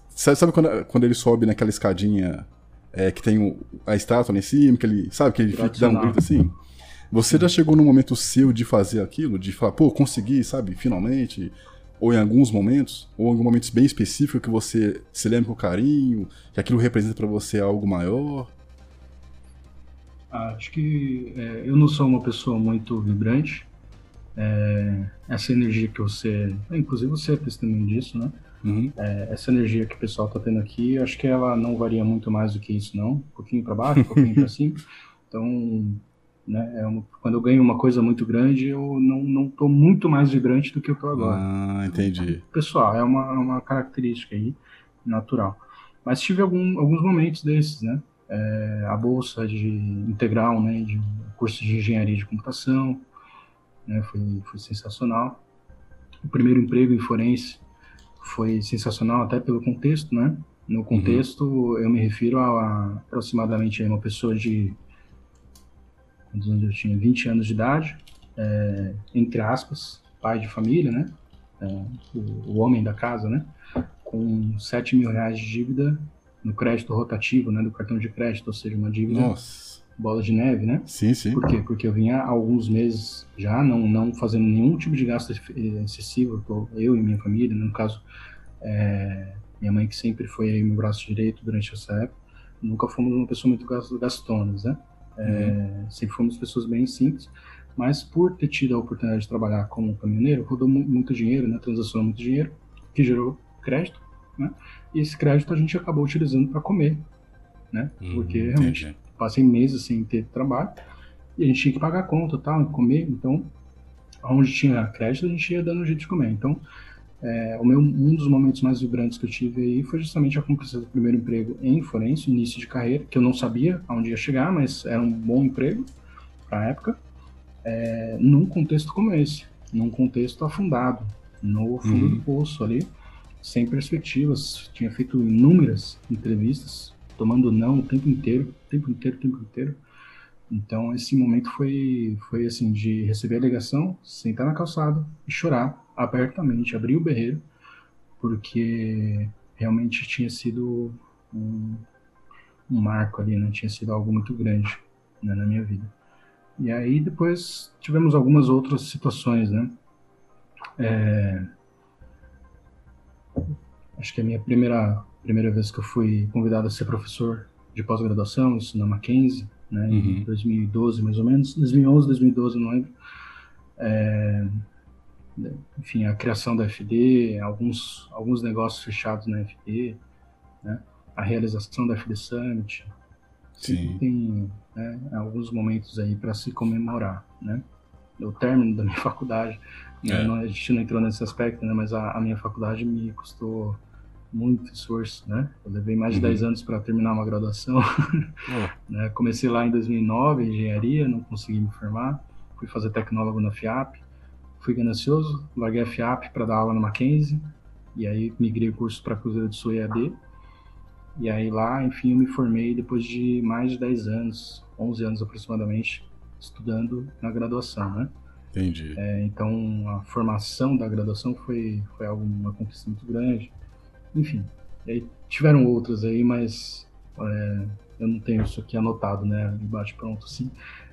Sabe, sabe quando, quando ele sobe naquela escadinha é, que tem o, a estátua em cima, que ele, sabe, que ele fica, dá um grito assim. Você já chegou no momento seu de fazer aquilo, de falar, pô, consegui, sabe, finalmente? Ou em alguns momentos, ou em alguns momentos bem específicos que você se lembra com carinho, que aquilo representa para você algo maior? Acho que é, eu não sou uma pessoa muito vibrante. É, essa energia que você, inclusive você é testemunho disso, né? Uhum. É, essa energia que o pessoal está tendo aqui, acho que ela não varia muito mais do que isso, não. Um pouquinho para baixo, um pouquinho para cima. Então, né, é uma, quando eu ganho uma coisa muito grande, eu não, não tô muito mais vibrante do que eu tô agora. Ah, entendi. Pessoal, é uma, uma característica aí, natural. Mas tive algum, alguns momentos desses, né? É, a bolsa de integral, né, de curso de engenharia de computação, né, foi, foi sensacional. O primeiro emprego em forense foi sensacional até pelo contexto, né? No contexto, uhum. eu me refiro a, aproximadamente uma pessoa de eu tinha 20 anos de idade, é, entre aspas, pai de família, né? É, o, o, homem da casa, né? Com 7 mil reais de dívida no crédito rotativo, né? Do cartão de crédito, ou seja, uma dívida Nossa. bola de neve, né? Sim, sim. Por quê? Porque eu vinha há alguns meses já não, não fazendo nenhum tipo de gasto excessivo, eu e minha família, no caso, é, minha mãe que sempre foi meu braço direito durante essa época, nunca fomos uma pessoa muito gastonas, né? É, uhum. Sempre fomos pessoas bem simples, mas por ter tido a oportunidade de trabalhar como caminhoneiro, rodou muito dinheiro, né? Transacionou muito dinheiro, que gerou crédito, né? E esse crédito a gente acabou utilizando para comer, né? Uhum, Porque realmente entendi. passei meses sem ter trabalho e a gente tinha que pagar a conta, tal, comer, então onde tinha crédito a gente ia dando um jeito de comer. Então é, o meu, um dos momentos mais vibrantes que eu tive aí foi justamente a conquista do primeiro emprego em forense, início de carreira, que eu não sabia aonde ia chegar, mas era um bom emprego para a época, é, num contexto como esse, num contexto afundado, no fundo uhum. do poço ali, sem perspectivas. Tinha feito inúmeras entrevistas, tomando não o tempo inteiro, o tempo inteiro, o tempo inteiro. Então esse momento foi, foi assim, de receber a ligação, sentar na calçada e chorar abertamente, abrir o berreiro, porque realmente tinha sido um, um marco ali, né? Tinha sido algo muito grande né, na minha vida. E aí depois tivemos algumas outras situações, né? É... Acho que a minha primeira primeira vez que eu fui convidado a ser professor de pós-graduação, isso na Mackenzie, né? Uhum. Em 2012 mais ou menos, 2011, 2012, não lembro. É enfim, a criação da FD, alguns, alguns negócios fechados na FD, né? a realização da FD Summit. Sim. Tem né, alguns momentos aí para se comemorar, né? O término da minha faculdade, é. não, a gente não entrou nesse aspecto, né? Mas a, a, minha faculdade me custou muito esforço, né? Eu levei mais de uhum. 10 anos para terminar uma graduação. Oh. né? Comecei lá em 2009, engenharia, não consegui me formar. Fui fazer tecnólogo na FIAP fui ganancioso, larguei a FIAP para dar aula no Mackenzie, e aí migrei o curso para Cruzeiro do Sul EAD. E aí lá, enfim, eu me formei depois de mais de 10 anos, 11 anos aproximadamente, estudando na graduação, né? Entendi. É, então, a formação da graduação foi, foi algo, uma conquista muito grande. Enfim, aí tiveram outras aí, mas é, eu não tenho isso aqui anotado, né? Embaixo pronto, assim.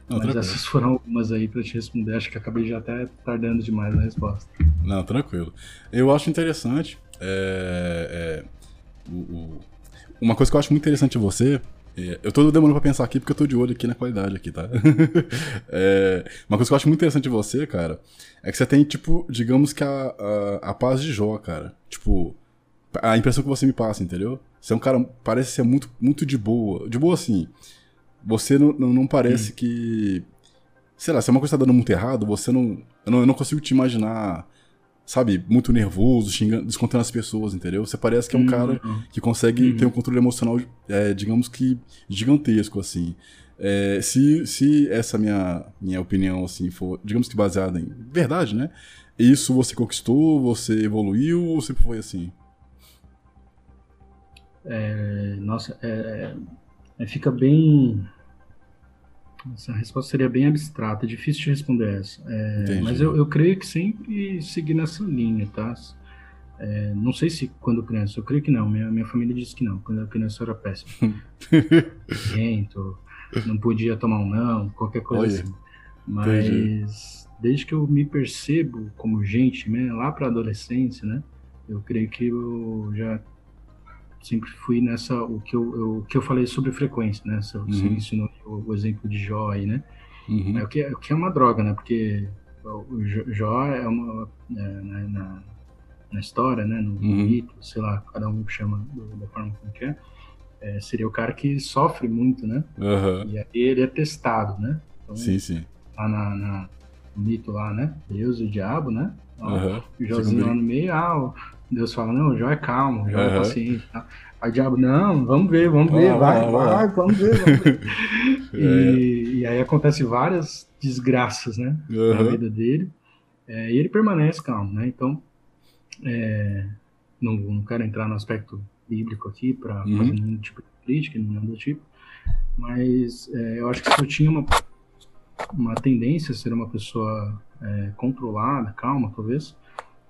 Não, Mas tranquilo. essas foram algumas aí para te responder. Acho que acabei já até tardando demais na resposta. Não, tranquilo. Eu acho interessante. É, é, o, o, uma coisa que eu acho muito interessante em você. É, eu tô demorando pra pensar aqui porque eu tô de olho aqui na qualidade aqui, tá? É, uma coisa que eu acho muito interessante em você, cara, é que você tem, tipo, digamos que a, a, a paz de Jó, cara. Tipo, a impressão que você me passa, entendeu? Você é um cara, parece ser muito, muito de boa. De boa, assim. Você não, não, não parece hum. que. Sei lá, se é uma coisa tá dando muito errado, você não. Eu não, eu não consigo te imaginar, sabe, muito nervoso, xingando, descontando as pessoas, entendeu? Você parece que é um hum, cara que consegue hum. ter um controle emocional, é, digamos que, gigantesco, assim. É, se, se essa minha, minha opinião, assim, for, digamos que baseada em verdade, né? Isso você conquistou, você evoluiu ou sempre foi assim? É, nossa, é, é fica bem essa resposta seria bem abstrata, é difícil de responder essa. É, mas eu, eu creio que sempre seguir nessa linha, tá? É, não sei se quando criança, eu creio que não. Minha, minha família disse que não. Quando eu criança eu era péssimo. Lento, não podia tomar um não, qualquer coisa Olha, assim. Mas entendi. desde que eu me percebo como gente, né, lá para adolescência, né? Eu creio que eu já sempre fui nessa o que eu, eu, o que eu falei sobre frequência, né? Você, uhum. ensinou o, o, exemplo de Jó aí, né? Uhum. É, o, que, é, o que é uma droga, né? Porque o Jó é uma é, né, na, na história, né? No uhum. mito, sei lá, cada um chama do, da forma como quer. É, seria o cara que sofre muito, né? Uhum. E aí ele é testado, né? Então, sim, sim. Lá na, na, no mito lá, né? Deus e o diabo, né? Ó, O Józinho lá no meio, ah, Deus fala, não, o Jó é calmo, o Jó uhum. é paciente. Tá? Aí o diabo, não, vamos ver, vamos ver, ah, vai, vai, vai, vamos ver, vamos ver. e, e, aí acontece várias desgraças, né, uhum. na vida dele. É, e ele permanece calmo, né? Então, é, não, não quero entrar no aspecto bíblico aqui para uhum. fazer nenhum tipo de crítica, nenhum do tipo, mas é, eu acho que se eu tinha uma, uma tendência a ser uma pessoa é, controlada, calma, talvez,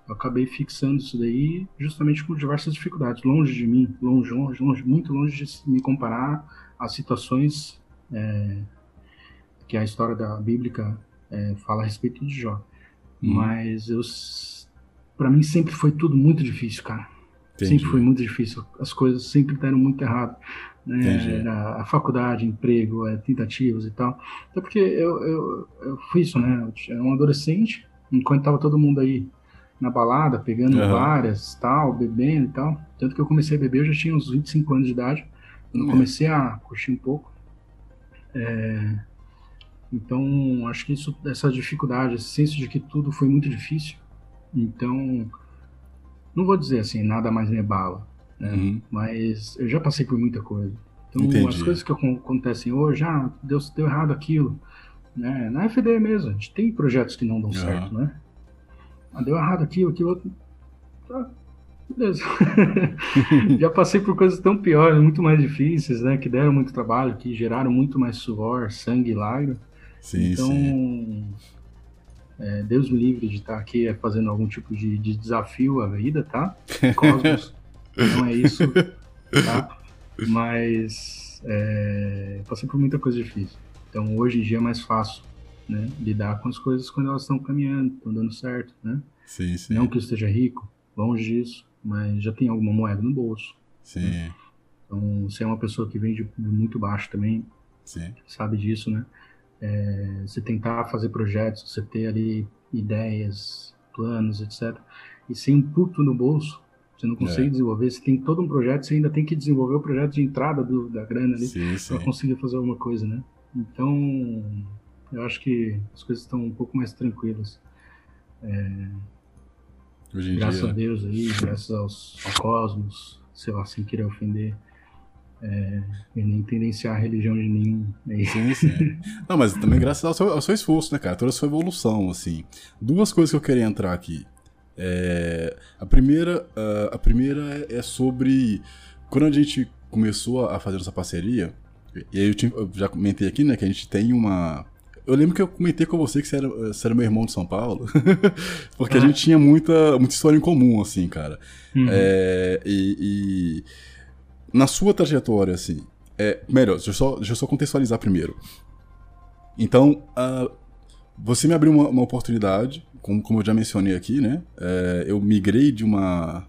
eu acabei fixando isso daí justamente com diversas dificuldades, longe de mim, longe, longe, longe muito longe de me comparar a situações é, que a história da bíblica é, fala a respeito de Jó. Uhum. Mas eu, para mim sempre foi tudo muito difícil, cara. Entendi. Sempre foi muito difícil. As coisas sempre deram muito errado. Né? Era a faculdade, emprego, é, tentativas e tal. Até porque eu, eu, eu fui isso, né? Eu era um adolescente, enquanto tava todo mundo aí na balada, pegando uhum. várias, tal, bebendo e tal. Tanto que eu comecei a beber, eu já tinha uns 25 anos de idade. Quando uhum. comecei a curtir um pouco. É... Então, acho que isso, essa dificuldade, esse senso de que tudo foi muito difícil. Então, não vou dizer assim, nada mais me bala, né? Uhum. Mas eu já passei por muita coisa. Então, Entendi. as coisas que acontecem hoje, ah, deu, deu errado aquilo. Né? Na FD mesmo, a gente tem projetos que não dão uhum. certo, né? Ah, deu errado aquilo, aquilo outro. Tá, beleza. já passei por coisas tão piores, muito mais difíceis, né? Que deram muito trabalho, que geraram muito mais suor, sangue e lágrimas. Sim, então, sim. É, Deus me livre de estar aqui fazendo algum tipo de, de desafio à vida, tá? Cosmos, não é isso, tá? Mas é, passei por muita coisa difícil. Então hoje em dia é mais fácil né, lidar com as coisas quando elas estão caminhando, estão dando certo, né? Sim, sim. Não que eu esteja rico, longe disso, mas já tem alguma moeda no bolso. Sim. Né? Então, você é uma pessoa que vem de muito baixo também, sim. sabe disso, né? é, você tentar fazer projetos, você ter ali ideias, planos, etc. E sem um puto no bolso, você não consegue é. desenvolver. Você tem todo um projeto, você ainda tem que desenvolver o projeto de entrada do, da grana ali para conseguir fazer alguma coisa, né? Então, eu acho que as coisas estão um pouco mais tranquilas. É, graças dia, a Deus aí, graças aos, ao cosmos, sei lá, sem querer ofender é, e nem tendenciar a religião de nenhum. Sim, sim. Não, mas também graças ao seu, ao seu, esforço, né, cara? Toda a sua evolução, assim. Duas coisas que eu queria entrar aqui. É, a primeira, uh, a primeira é sobre quando a gente começou a fazer essa parceria. E aí eu, tinha, eu, já comentei aqui, né, que a gente tem uma. Eu lembro que eu comentei com você que você era, você era meu irmão de São Paulo, porque ah. a gente tinha muita, muita história em comum, assim, cara. Uhum. É, e, e na sua trajetória, assim, é, melhor, deixa eu, só, deixa eu só contextualizar primeiro. Então, uh, você me abriu uma, uma oportunidade, como, como, eu já mencionei aqui, né? É, eu migrei de uma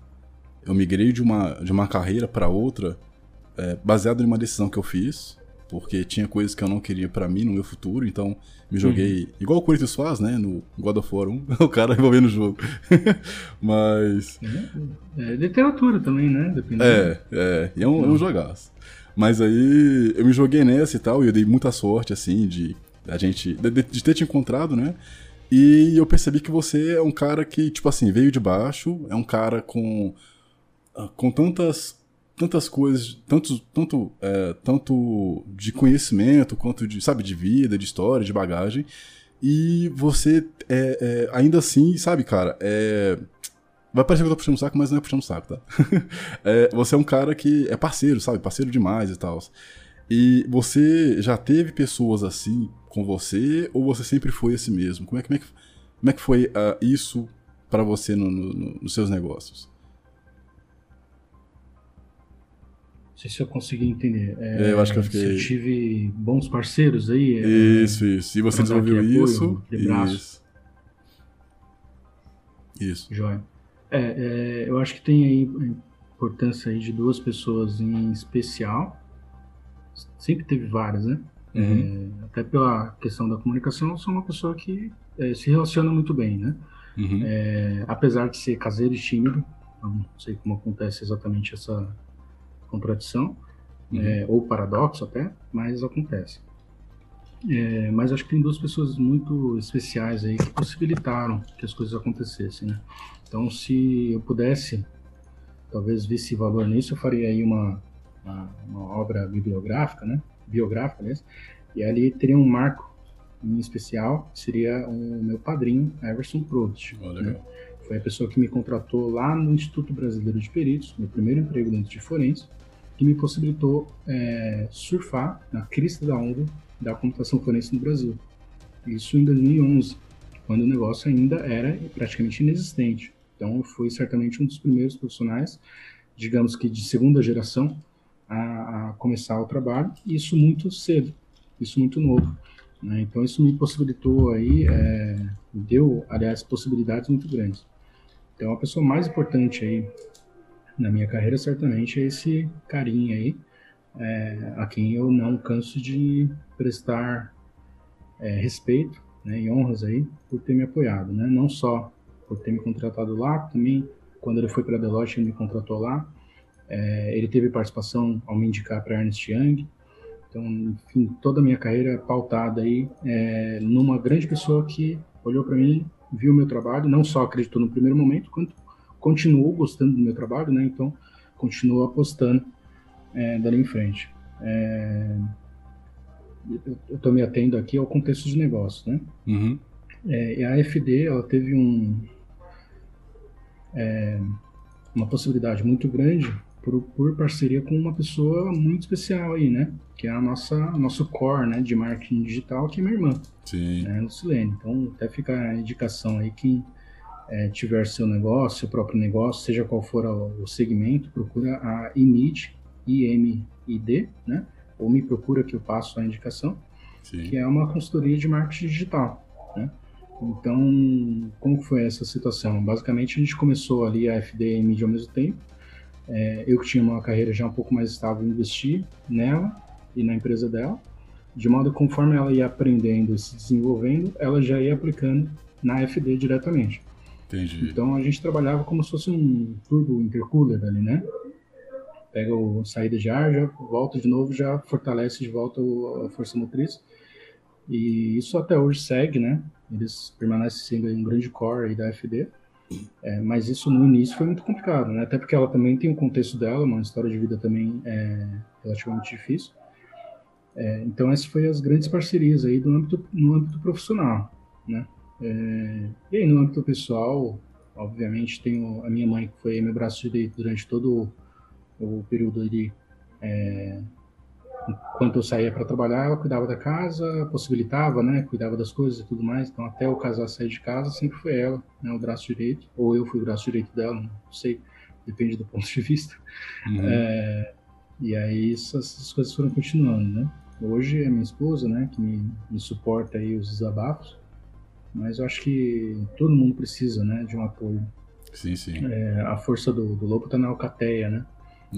eu migrei de uma, de uma carreira para outra é, baseado em uma decisão que eu fiz porque tinha coisas que eu não queria para mim no meu futuro, então me joguei uhum. igual o Corinthians faz, né, no God of War 1, o cara envolvendo o jogo. Mas é, é, literatura também, né, Dependendo. É, é, e é um, é um uhum. jogaço. Mas aí eu me joguei nessa e tal, e eu dei muita sorte assim de a gente de, de ter te encontrado, né? E eu percebi que você é um cara que, tipo assim, veio de baixo, é um cara com ah, com tantas tantas coisas, tanto, tanto, é, tanto de conhecimento quanto de, sabe, de vida, de história, de bagagem. E você, é, é, ainda assim, sabe, cara, é, Vai parecer que eu tô puxando o saco, mas não é puxando o saco, tá? é, você é um cara que é parceiro, sabe? Parceiro demais e tal. E você já teve pessoas assim com você ou você sempre foi assim mesmo? Como é, como é, que, como é que foi uh, isso para você no, no, nos seus negócios? Não sei se eu consegui entender. É, eu acho que eu fiquei. Se eu tive bons parceiros aí. É, isso, é, isso. E você desenvolveu isso. Isso. Isso. Joia. É, é, eu acho que tem aí a importância aí de duas pessoas em especial. Sempre teve várias, né? Uhum. É, até pela questão da comunicação, eu sou uma pessoa que é, se relaciona muito bem, né? Uhum. apesar de ser caseiro e tímido, não sei como acontece exatamente essa contradição, uhum. é, ou paradoxo até, mas acontece. É, mas acho que tem duas pessoas muito especiais aí que possibilitaram que as coisas acontecessem, né? Então, se eu pudesse, talvez, ver esse valor nisso, eu faria aí uma, uma, uma obra bibliográfica, né? Biográfica, aliás, e ali teria um marco em especial, seria o meu padrinho, Everson Proust. Oh, né? Foi a pessoa que me contratou lá no Instituto Brasileiro de Peritos, meu primeiro emprego dentro de forense, que me possibilitou é, surfar na crista da onda da computação forense no Brasil. Isso em 2011, quando o negócio ainda era praticamente inexistente. Então, eu fui certamente um dos primeiros profissionais, digamos que de segunda geração, a, a começar o trabalho, e isso muito cedo, isso muito novo. Né? Então isso me possibilitou aí, é, deu, aliás, possibilidades muito grandes. Então a pessoa mais importante aí na minha carreira certamente é esse carinha aí, é, a quem eu não canso de prestar é, respeito né, e honras aí por ter me apoiado, né? Não só por ter me contratado lá, também quando ele foi para a Deloitte ele me contratou lá. É, ele teve participação ao me indicar para Ernst Young. Então, enfim, toda a minha carreira pautada aí é, numa grande pessoa que olhou para mim, viu o meu trabalho, não só acreditou no primeiro momento, quanto continuou gostando do meu trabalho, né? Então, continuou apostando é, dali em frente. É, eu estou me atendo aqui ao contexto de negócio, né? Uhum. É, e a FD, ela teve um, é, uma possibilidade muito grande por, por, parceria com uma pessoa muito especial aí, né? Que é a nossa nosso core, né, de marketing digital, que é minha irmã, Sim. né, Lucilene. Então, até fica a indicação aí que é, tiver seu negócio, seu próprio negócio, seja qual for o segmento, procura a IMID, I-M-I-D, né? ou me procura que eu passo a indicação, Sim. que é uma consultoria de marketing digital. Né? Então, como foi essa situação? Basicamente, a gente começou ali a FD e mídia ao mesmo tempo. É, eu que tinha uma carreira já um pouco mais estável, investi nela e na empresa dela, de modo que conforme ela ia aprendendo e se desenvolvendo, ela já ia aplicando na FD diretamente. Entendi. Então a gente trabalhava como se fosse um turbo intercooler ali, né? pega o saída de ar, já volta de novo, já fortalece de volta a força motriz. E isso até hoje segue, né? Eles permanecem sendo um grande core da FD. É, mas isso no início foi muito complicado, né? Até porque ela também tem o contexto dela, uma história de vida também é, relativamente difícil. É, então essas foram as grandes parcerias aí do âmbito, no âmbito profissional, né? É, e aí no âmbito pessoal, obviamente tenho a minha mãe que foi meu braço direito durante todo o o período ali, é, enquanto eu saía para trabalhar, ela cuidava da casa, possibilitava, né, cuidava das coisas e tudo mais. Então, até eu casar sair de casa, sempre foi ela, né, o braço direito, ou eu fui o braço direito dela, não sei, depende do ponto de vista. Uhum. É, e aí essas, essas, coisas foram continuando, né. Hoje é minha esposa, né, que me, me suporta aí os desabafos, mas eu acho que todo mundo precisa, né, de um apoio. Sim, sim. É, a força do, do lobo está na alcateia, né?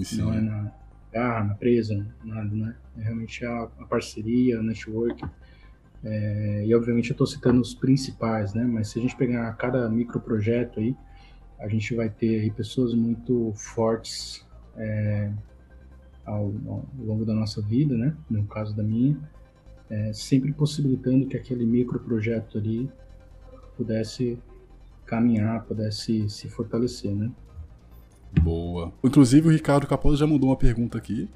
Sim. não é na garra, na presa, nada, né? É realmente a, a parceria, o network. É, e obviamente eu estou citando os principais, né? Mas se a gente pegar cada microprojeto aí, a gente vai ter aí pessoas muito fortes é, ao, ao, longo da nossa vida, né? No caso da minha, é, sempre possibilitando que aquele microprojeto ali pudesse caminhar, pudesse se fortalecer, né? Boa. Inclusive, o Ricardo Capozzi já mandou uma pergunta aqui.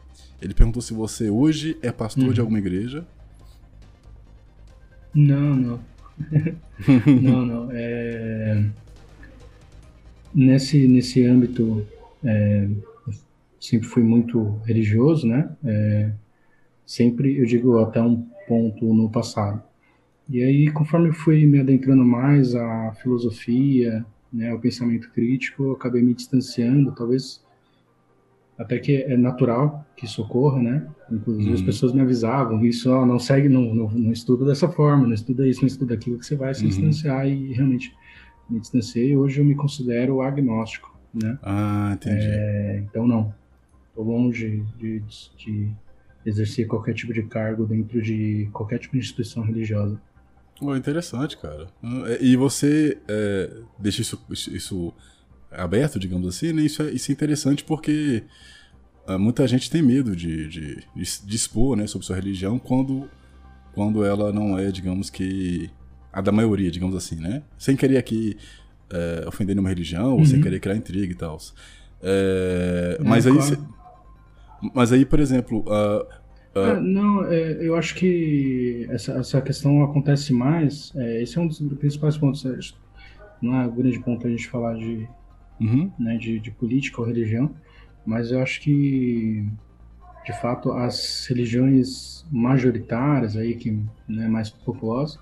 Ele perguntou se você hoje é pastor uhum. de alguma igreja. Não, não. não, não. É... Nesse, nesse âmbito, é... sempre fui muito religioso, né? É... Sempre, eu digo, até um ponto no passado. E aí, conforme fui me adentrando mais à filosofia, né, o pensamento crítico, eu acabei me distanciando, talvez até que é natural que isso ocorra, né? Inclusive uhum. as pessoas me avisavam, isso ó, não segue, não, não, não, estuda dessa forma, não estuda isso, não estuda aquilo, que você vai se uhum. distanciar e realmente me distanciei. Hoje eu me considero agnóstico, né? Ah, entendi. É, então não, estou longe de, de, de exercer qualquer tipo de cargo dentro de qualquer tipo de instituição religiosa. Oh, interessante, cara. É, e você é, deixa isso, isso aberto, digamos assim, né? Isso é, isso é interessante porque uh, muita gente tem medo de, de, de, expor né, sobre sua religião quando, quando ela não é, digamos que, a da maioria, digamos assim, né? Sem querer aqui é, ofender nenhuma religião, uhum. ou sem uhum. querer criar intriga e tal. É, mas, aí, cê, mas aí, por exemplo, uh, Uh... não, é, eu acho que essa, essa questão acontece mais. É, esse é um dos principais pontos. É, não é o grande ponto a gente falar de, uhum. né, de, de, política ou religião, mas eu acho que, de fato, as religiões majoritárias, aí, que né, mais populosas,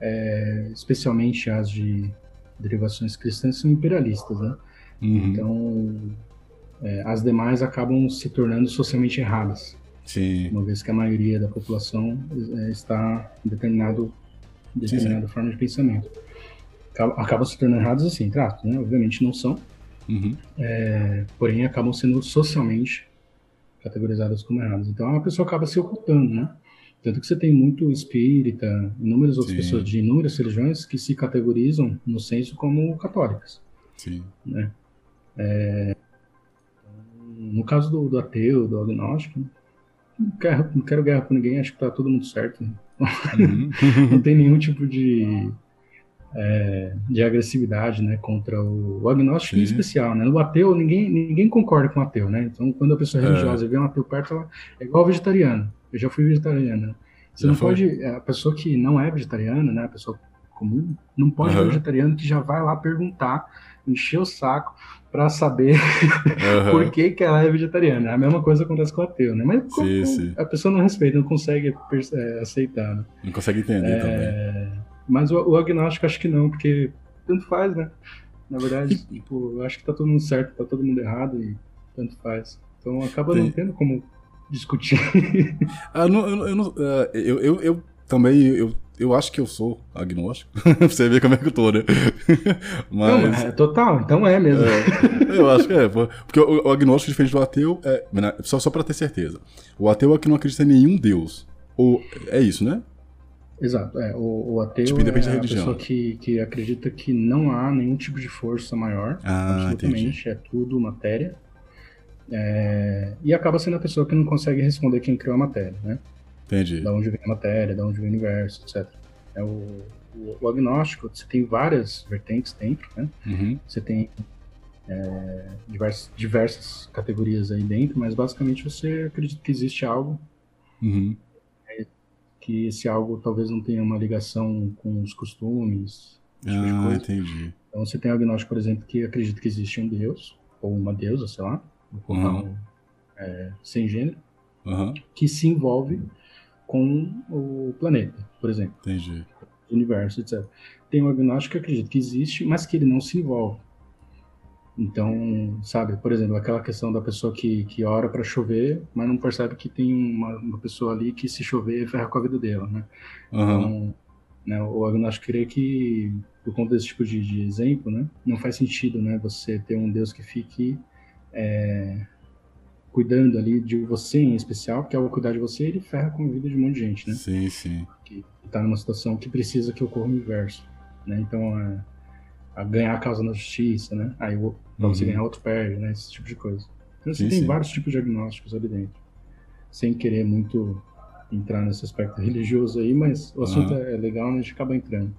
é, especialmente as de derivações cristãs, são imperialistas. Né? Uhum. Então, é, as demais acabam se tornando socialmente erradas. Sim. Uma vez que a maioria da população é, está em determinado, determinada forma de pensamento. Acaba, acabam se tornando errados assim, trato, né? Obviamente não são, Uhum. é, porém acabam sendo socialmente categorizadas como erradas. Então a pessoa acaba se ocultando, né? Tanto que você tem muito espírita, inúmeras outras Sim. pessoas de inúmeras religiões que se categorizam no senso como católicas. Sim. né? É, no caso do, do ateu, do agnóstico, não quero, não quero guerra com ninguém, acho que tá todo mundo certo. Uhum. Não tem nenhum tipo de, é, de agressividade né, contra o, o agnóstico em Sim. especial. Né? O ateu, ninguém, ninguém concorda com o ateu. Né? Então, quando a pessoa é É. religiosa vê um ateu perto, ela é igual vegetariano. Eu já fui vegetariano. Você Já não foi? pode. A pessoa que não é vegetariana, né, a pessoa comum, não pode ver Aham. um vegetariano que já vai lá perguntar, encher o saco para saber Aham. por que, que ela é vegetariana. A mesma coisa acontece com o ateu, né? Mas Sim, sim. a pessoa não respeita, não consegue é, aceitar. né? Não consegue entender também. Mas o, o agnóstico acho que não, porque tanto faz, né? Na verdade, tipo, eu acho que tá todo mundo certo, tá todo mundo errado e tanto faz. Então acaba não tendo como discutir. Ah, não, eu, ah, eu, eu, eu também, eu, eu acho que eu sou agnóstico. pra você ver como é que eu tô, né? Não, Mas. é total, então é mesmo. É, eu acho que é, porque o, o agnóstico diferente do ateu é. Só, só pra ter certeza. O ateu é que não acredita em nenhum Deus. Ou, é isso, né? Exato, é. O, o ateu Tipo, é da a religião. pessoa que, que acredita que não há nenhum tipo de força maior. Ah, entendi. absolutamente, é tudo matéria. É, e acaba sendo a pessoa que não consegue responder quem criou a matéria, né? Entendi. Da onde vem a matéria, da onde vem o universo, etc. É o, o, o agnóstico, você tem várias vertentes dentro, né? Uhum. Você tem é, diversas, diversas categorias aí dentro, mas basicamente você acredita que existe algo Uhum. que esse algo talvez não tenha uma ligação com os costumes, tipo Ah, entendi. Então você tem o agnóstico, por exemplo, que acredita que existe um deus, ou uma deusa, sei lá, colocar Uhum. um, é, sem gênero, Aham, que se envolve com o planeta, por exemplo, entendi. o universo, etc. Tem o agnóstico que acredita que existe, mas que ele não se envolve. Então, sabe, por exemplo, aquela questão da pessoa que, que ora para chover, mas não percebe que tem uma, uma pessoa ali que se chover ferra com a vida dela, né? Aham, Então, né, o agnóstico crê que, por conta desse tipo de, de exemplo, né, não faz sentido né, você ter um Deus que fique é, cuidando ali de você em especial, porque ao cuidar de você, ele ferra com a vida de um monte de gente, né? sim, sim. Que está numa situação que precisa que ocorra o inverso, né? Então, é, a ganhar a causa na justiça, né? Aí, para você Uhum. ganhar, outro perde, né? Esse tipo de coisa. Então, você Sim, tem sim. vários tipos de agnósticos ali dentro. Sem querer muito entrar nesse aspecto religioso aí, mas o assunto Aham. é legal, né? A gente acaba entrando.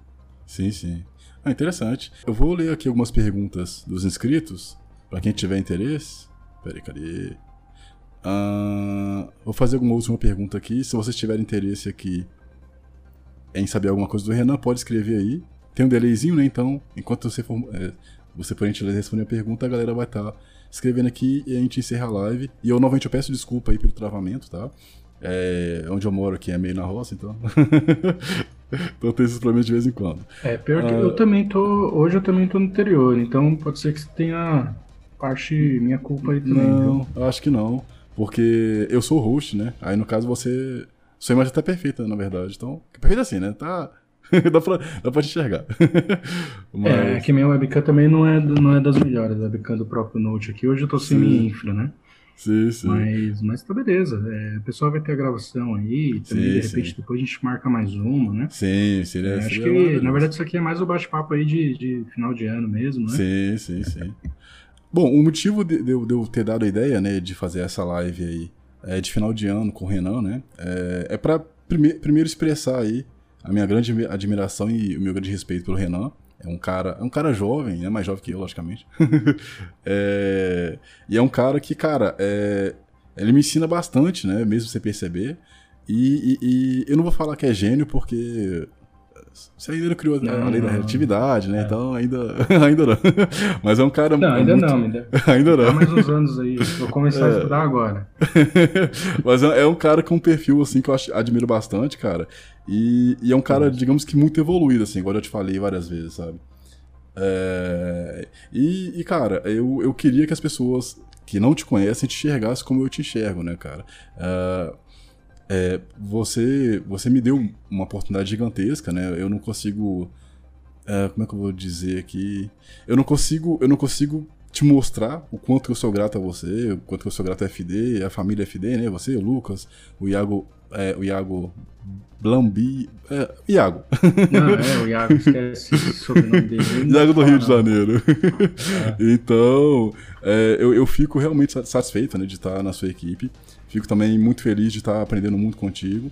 Sim, sim. Ah, interessante. Eu vou ler aqui algumas perguntas dos inscritos, pra quem tiver interesse. Peraí, cadê? Ah, vou fazer alguma última pergunta aqui. Se vocês tiverem interesse aqui em saber alguma coisa do Renan, pode escrever aí. Tem um delayzinho, né? Então, enquanto você for, é, você por gentileza responder a pergunta, a galera vai estar escrevendo aqui e a gente encerra a live. E eu novamente eu peço desculpa aí pelo travamento, tá? É, onde eu moro aqui é meio na roça, então. então tem esses problemas de vez em quando. É, pior que Ah. eu também tô. Hoje eu também tô no interior, então pode ser que tenha parte minha culpa aí também. Não, acho que não. Porque eu sou o host, né? Aí no caso você. Sua imagem tá perfeita, na verdade. Então. Perfeita assim, né? Tá. dá, pra, dá pra enxergar. Mas. É, que minha webcam também não é, não é das melhores, a webcam do próprio Note aqui. Hoje eu tô sem Sim. minha infra, né? Sim, sim. Mas, mas tá beleza. É, o pessoal vai ter a gravação aí, e também Sim, de repente sim. depois a gente marca mais uma, né? Sim, seria. É, acho seria que, maravilhoso. na verdade, isso aqui é mais o bate-papo aí de, de final de ano mesmo, né? Sim, sim, sim. Bom, o motivo de, de eu, de eu ter dado a ideia, né, de fazer essa live aí é, de final de ano com o Renan, né, é, é pra prime primeiro expressar aí a minha grande admiração e o meu grande respeito pelo Renan. É um cara, é um cara jovem, né, mais jovem que eu, logicamente. É, e é um cara que, cara, é, ele me ensina bastante, né, mesmo sem perceber. E, e- e eu não vou falar que é gênio, porque você ainda não criou a Não, lei da relatividade, né? É. Então ainda, ainda não. Mas é um cara Não, ainda muito- não, ainda. ainda não. mais uns anos aí. Vou começar a É. estudar agora. Mas é é um cara com um perfil, assim, que eu admiro bastante, cara. E, e é um cara, digamos que muito evoluído, assim, igual eu te falei várias vezes, sabe? É, E, e, cara, eu, eu queria que as pessoas que não te conhecem te enxergassem como eu te enxergo, né, cara? Uh, é, você, você me deu uma oportunidade gigantesca, né? Eu não consigo. Uh, como é que eu vou dizer aqui? Eu não consigo. Eu não consigo te mostrar o quanto eu sou grato a você, o quanto eu sou grato a FD, a família FD, né? Você, o Lucas, o Iago, é, o Iago Blambi. É, Iago. Não, é, o Iago, esquece o sobrenome dele. Iago do Rio de Janeiro. É. Então, é, eu, eu fico realmente satisfeito né, de estar na sua equipe. Fico também muito feliz de estar aprendendo muito contigo.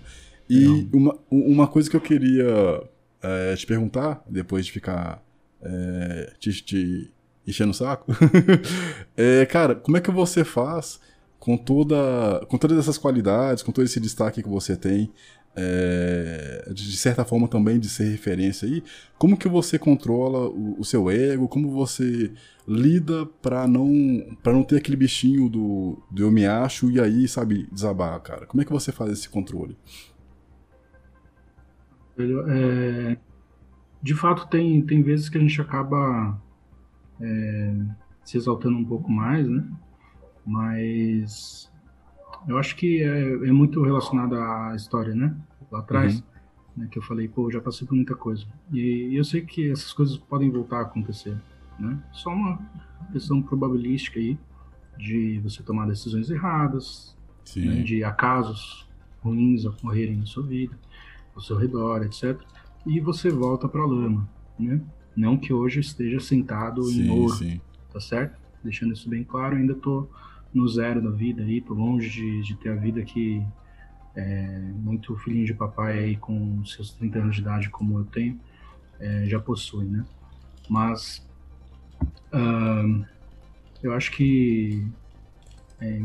E uma, uma coisa que eu queria é, te perguntar, depois de ficar é, te, te enchendo o saco. é, cara, como é que você faz com toda com todas essas qualidades, com todo esse destaque que você tem, é, de certa forma também de ser referência aí, como que você controla o, o seu ego, como você lida para não para não ter aquele bichinho do, do eu me acho e aí, sabe, desabar, cara? Como é que você faz esse controle? É, de fato, tem, tem vezes que a gente acaba é, se exaltando um pouco mais, né? Mas eu acho que é, é muito relacionado à história, né? Lá atrás, uhum. né, que eu falei, pô, já passei por muita coisa. E, eu sei que essas coisas podem voltar a acontecer, né? Só uma questão probabilística aí de você tomar decisões erradas, né, de acasos ruins ocorrerem na sua vida, ao seu redor, etc. E você volta para a lama, né? Não que hoje esteja sentado sim, em ouro, tá certo? Deixando isso bem claro, ainda tô no zero da vida aí, tô longe de, de ter a vida que é, muito filhinho de papai aí com seus 30 anos de idade como eu tenho, é, já possui, né? Mas uh, eu acho que é,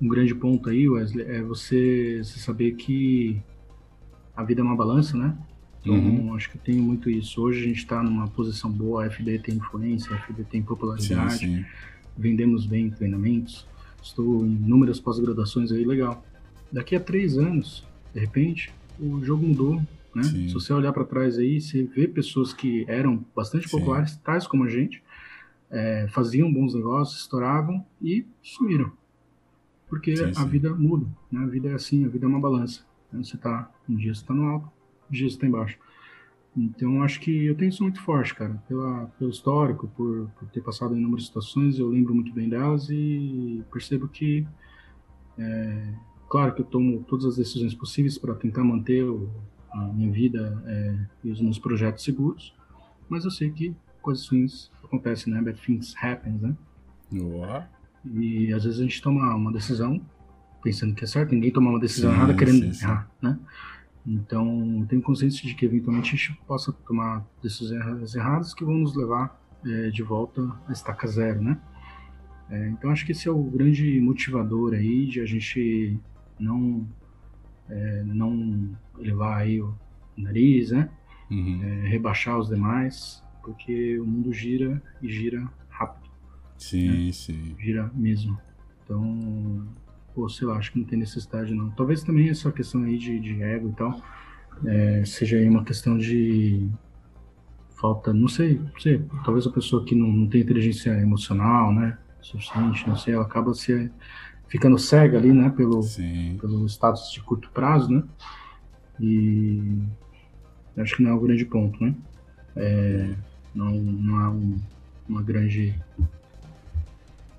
um grande ponto aí, Wesley, é você, você saber que a vida é uma balança, né? Então, uhum. acho que tem muito isso. Hoje a gente está numa posição boa, a FD tem influência, a FD tem popularidade, sim, sim. vendemos bem treinamentos, estou em inúmeras pós-graduações aí, legal. Daqui a três anos, de repente, o jogo mudou, né? Sim. Se você olhar para trás aí, você vê pessoas que eram bastante populares, tais como a gente, é, faziam bons negócios, estouravam e sumiram. Porque a vida muda, né? A vida é assim, a vida é uma balança. Você tá, um dia você está no alto, dias está embaixo. Então, acho que eu tenho isso muito forte, cara. Pela, pelo histórico, por, por ter passado em inúmeras situações, eu lembro muito bem delas e percebo que, é, claro que eu tomo todas as decisões possíveis para tentar manter o, a minha vida é, e os meus projetos seguros, mas eu sei que coisas ruins acontecem, né? Bad things happen, né? E às vezes a gente toma uma decisão pensando que é certo, ninguém toma uma decisão sim, errada querendo sim, sim. errar, né? Então, tenho consciência de que eventualmente a gente possa tomar decisões erradas que vão nos levar é, de volta à estaca zero, né? É, então, acho que esse é o grande motivador aí de a gente não é, não elevar aí o nariz, né? Uhum. Rebaixar os demais, porque o mundo gira e gira rápido. Sim, né? sim. Gira mesmo. Então, pô, sei lá, acho que não tem necessidade não. Talvez também essa questão aí de, de ego e tal, é, seja aí uma questão de falta, não sei, não sei, talvez a pessoa que não, não tem inteligência emocional, né, suficiente, não sei, ela acaba se ficando cega ali, né, pelo, pelo status de curto prazo, né, e acho que não é o grande ponto, né, é, não, não há um, uma grande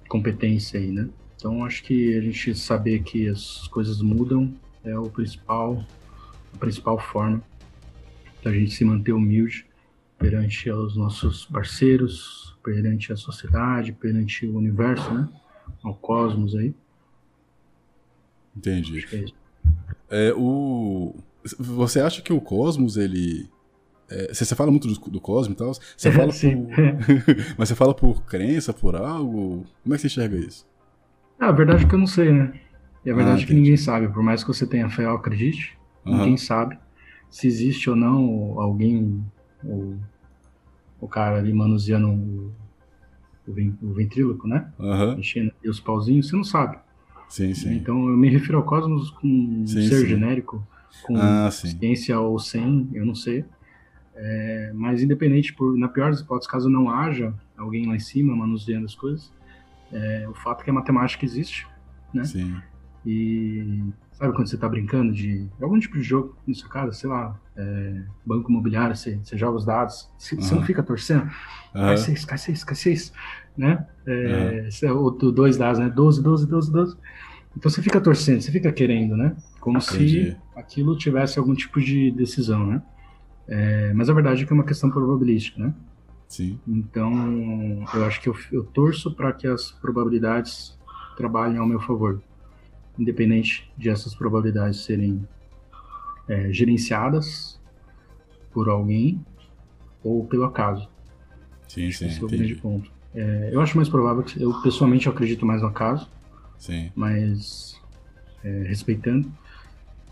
competência aí, né. Então acho que a gente saber que as coisas mudam é o principal, a principal forma da gente se manter humilde perante os nossos parceiros, perante a sociedade, perante o universo, né? Ao cosmos aí. Entendi. É, é, o... Você acha que o cosmos, ele... É, você, fala muito do, do cosmos e tal, você fala por... Mas você fala por crença, por algo? Como é que você enxerga isso? Ah, a verdade é que eu não sei, né? E a verdade ah, é que ninguém sabe. Por mais que você tenha fé ou acredite, uhum. ninguém sabe se existe ou não alguém, o, o cara ali manuseando o, o ventríloco, né? Uhum. Enchendo os pauzinhos, você não sabe. Sim, sim. Então eu me refiro ao cosmos com um sim, ser sim. genérico, com ah, ciência ou sem, eu não sei. É, mas independente, por, na pior das hipóteses, caso não haja alguém lá em cima manuseando as coisas, É, o fato é que a matemática existe, né? Sim. E sabe quando você está brincando de algum tipo de jogo na sua casa, sei lá, é, banco imobiliário, você, você, joga os dados, você, uhum. você não fica torcendo, uhum. cai seis, cai seis, cai seis, né? É, uhum. dois dados, né? 12, 12, 12, 12. Então você fica torcendo, você fica querendo, né? Como Entendi. se aquilo tivesse algum tipo de decisão, né? É, mas a verdade é que é uma questão probabilística, né? Sim. Então, eu acho que eu, eu torço para que as probabilidades trabalhem ao meu favor, independente de essas probabilidades serem é, gerenciadas por alguém ou pelo acaso. Sim, sim. Esse é o grande ponto. É, eu acho mais provável que eu pessoalmente eu acredito mais no acaso. Sim. Mas é, respeitando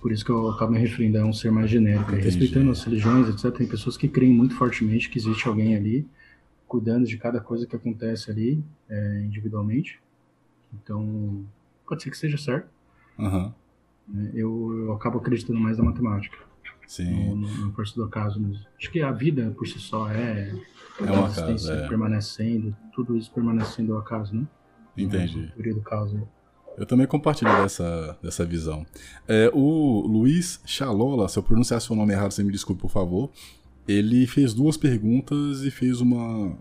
por isso que eu acabo me referindo a um ser mais genérico. Respeitando as religiões, etc., tem pessoas que creem muito fortemente que existe alguém ali cuidando de cada coisa que acontece ali é, individualmente. Então, pode ser que seja certo. Uhum. Eu, eu, acabo acreditando mais na matemática. Sim. No, no, no força do acaso mesmo. Acho que a vida por si só é. É um acaso, é. permanecendo, tudo isso permanecendo ao acaso, né? Entendi. A teoria do caso. Eu também compartilho dessa, dessa visão. É, o Luiz Chalola, se eu pronunciar seu nome errado, você me desculpe, por favor. Ele fez duas perguntas e fez uma.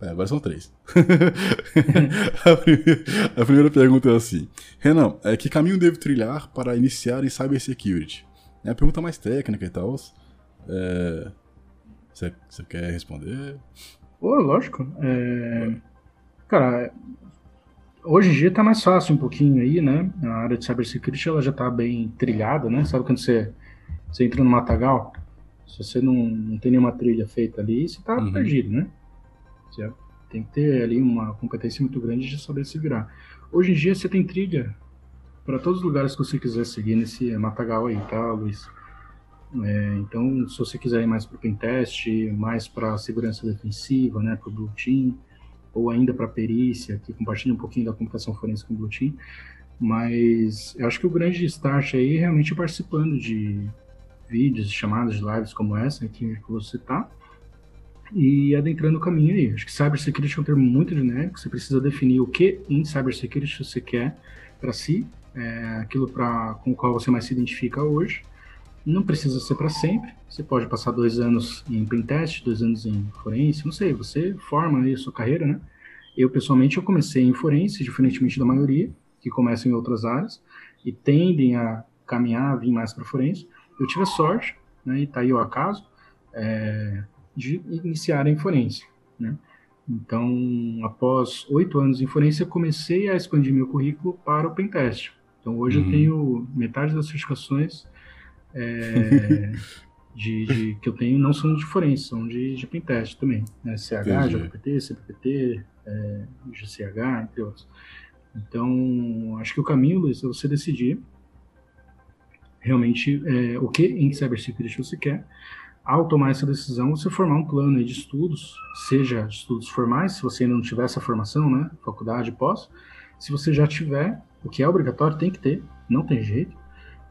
É, agora são três. a, primeira, a, primeira, pergunta é assim: Renan, é, que caminho devo trilhar para iniciar em cybersecurity? É a pergunta mais técnica e tal. É, você, quer responder? Pô, lógico. É... Cara, Hoje em dia está mais fácil um pouquinho aí, né? A área de cybersecurity ela já está bem trilhada, né? Sabe quando você, você entra no matagal? Se você não, não tem nenhuma trilha feita ali, você está uhum. perdido, né? Você tem que ter ali uma competência muito grande de saber se virar. Hoje em dia você tem trilha para todos os lugares que você quiser seguir nesse matagal aí, tá, Luiz? É, então, se você quiser ir mais para o pentest, mais para segurança defensiva, né, para o blue team, ou ainda para perícia, que compartilha um pouquinho da computação forense com o Blue Team, mas eu acho que o grande start aí é realmente participando de vídeos, chamadas de lives como essa que você está e adentrando o caminho aí. Acho que cybersecurity é um termo muito genérico, você precisa definir o que em cybersecurity você quer para si, é aquilo pra, com o qual você mais se identifica hoje. Não precisa ser para sempre. Você pode passar dois anos em pentest, dois anos em forense, não sei. Você forma aí a sua carreira, né? Eu, pessoalmente, eu comecei em forense, diferentemente da maioria, que começam em outras áreas e tendem a caminhar, a vir mais para forense. Eu tive a sorte, né, e tá aí o acaso, é, de iniciar em forense, né? Então, após oito anos em forense, eu comecei a expandir meu currículo para o pentest. Então, hoje uhum. eu tenho metade das certificações é, de, de, que eu tenho não são de forense, são de, de pentest também. Né? CH. JPT, CPPT, é, GCH, entre outros. Então, acho que o caminho, Luiz, é você decidir realmente é, o que em cybersecurity você quer. Ao tomar essa decisão, você formar um plano de estudos, seja estudos formais, se você ainda não tiver essa formação, né, faculdade, pós. Se você já tiver, o que é obrigatório, tem que ter, não tem jeito.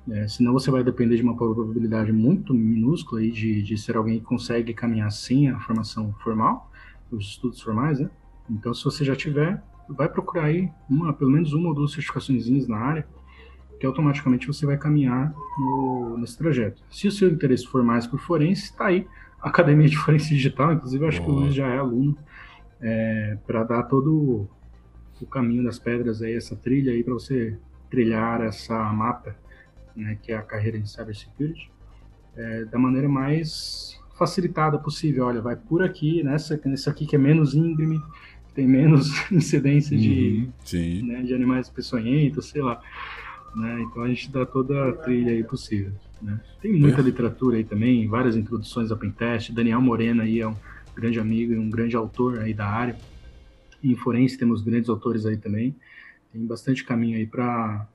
É, senão você vai depender de uma probabilidade muito minúscula aí de, de ser alguém que consegue caminhar sem a formação formal, os estudos formais, né? Então, se você já tiver, vai procurar aí uma, pelo menos uma ou duas certificações na área, que automaticamente você vai caminhar no, nesse trajeto. Se o seu interesse for mais por forense, está aí a Academia de Forense Digital, inclusive acho Boa. que o Luiz já é aluno, é, para dar todo o caminho das pedras aí, essa trilha aí para você trilhar essa mapa né, que é a carreira em cybersecurity, é, da maneira mais facilitada possível. Olha, vai por aqui, nessa, nessa aqui que é menos íngreme, tem menos incidência de, uhum, né, de animais peçonhentos, sei lá. Né? Então a gente dá toda a trilha aí possível. Né? Tem muita é. literatura aí também, várias introduções a pentest. Daniel Morena aí é um grande amigo e um grande autor aí da área. em forense temos grandes autores aí também. Tem bastante caminho aí para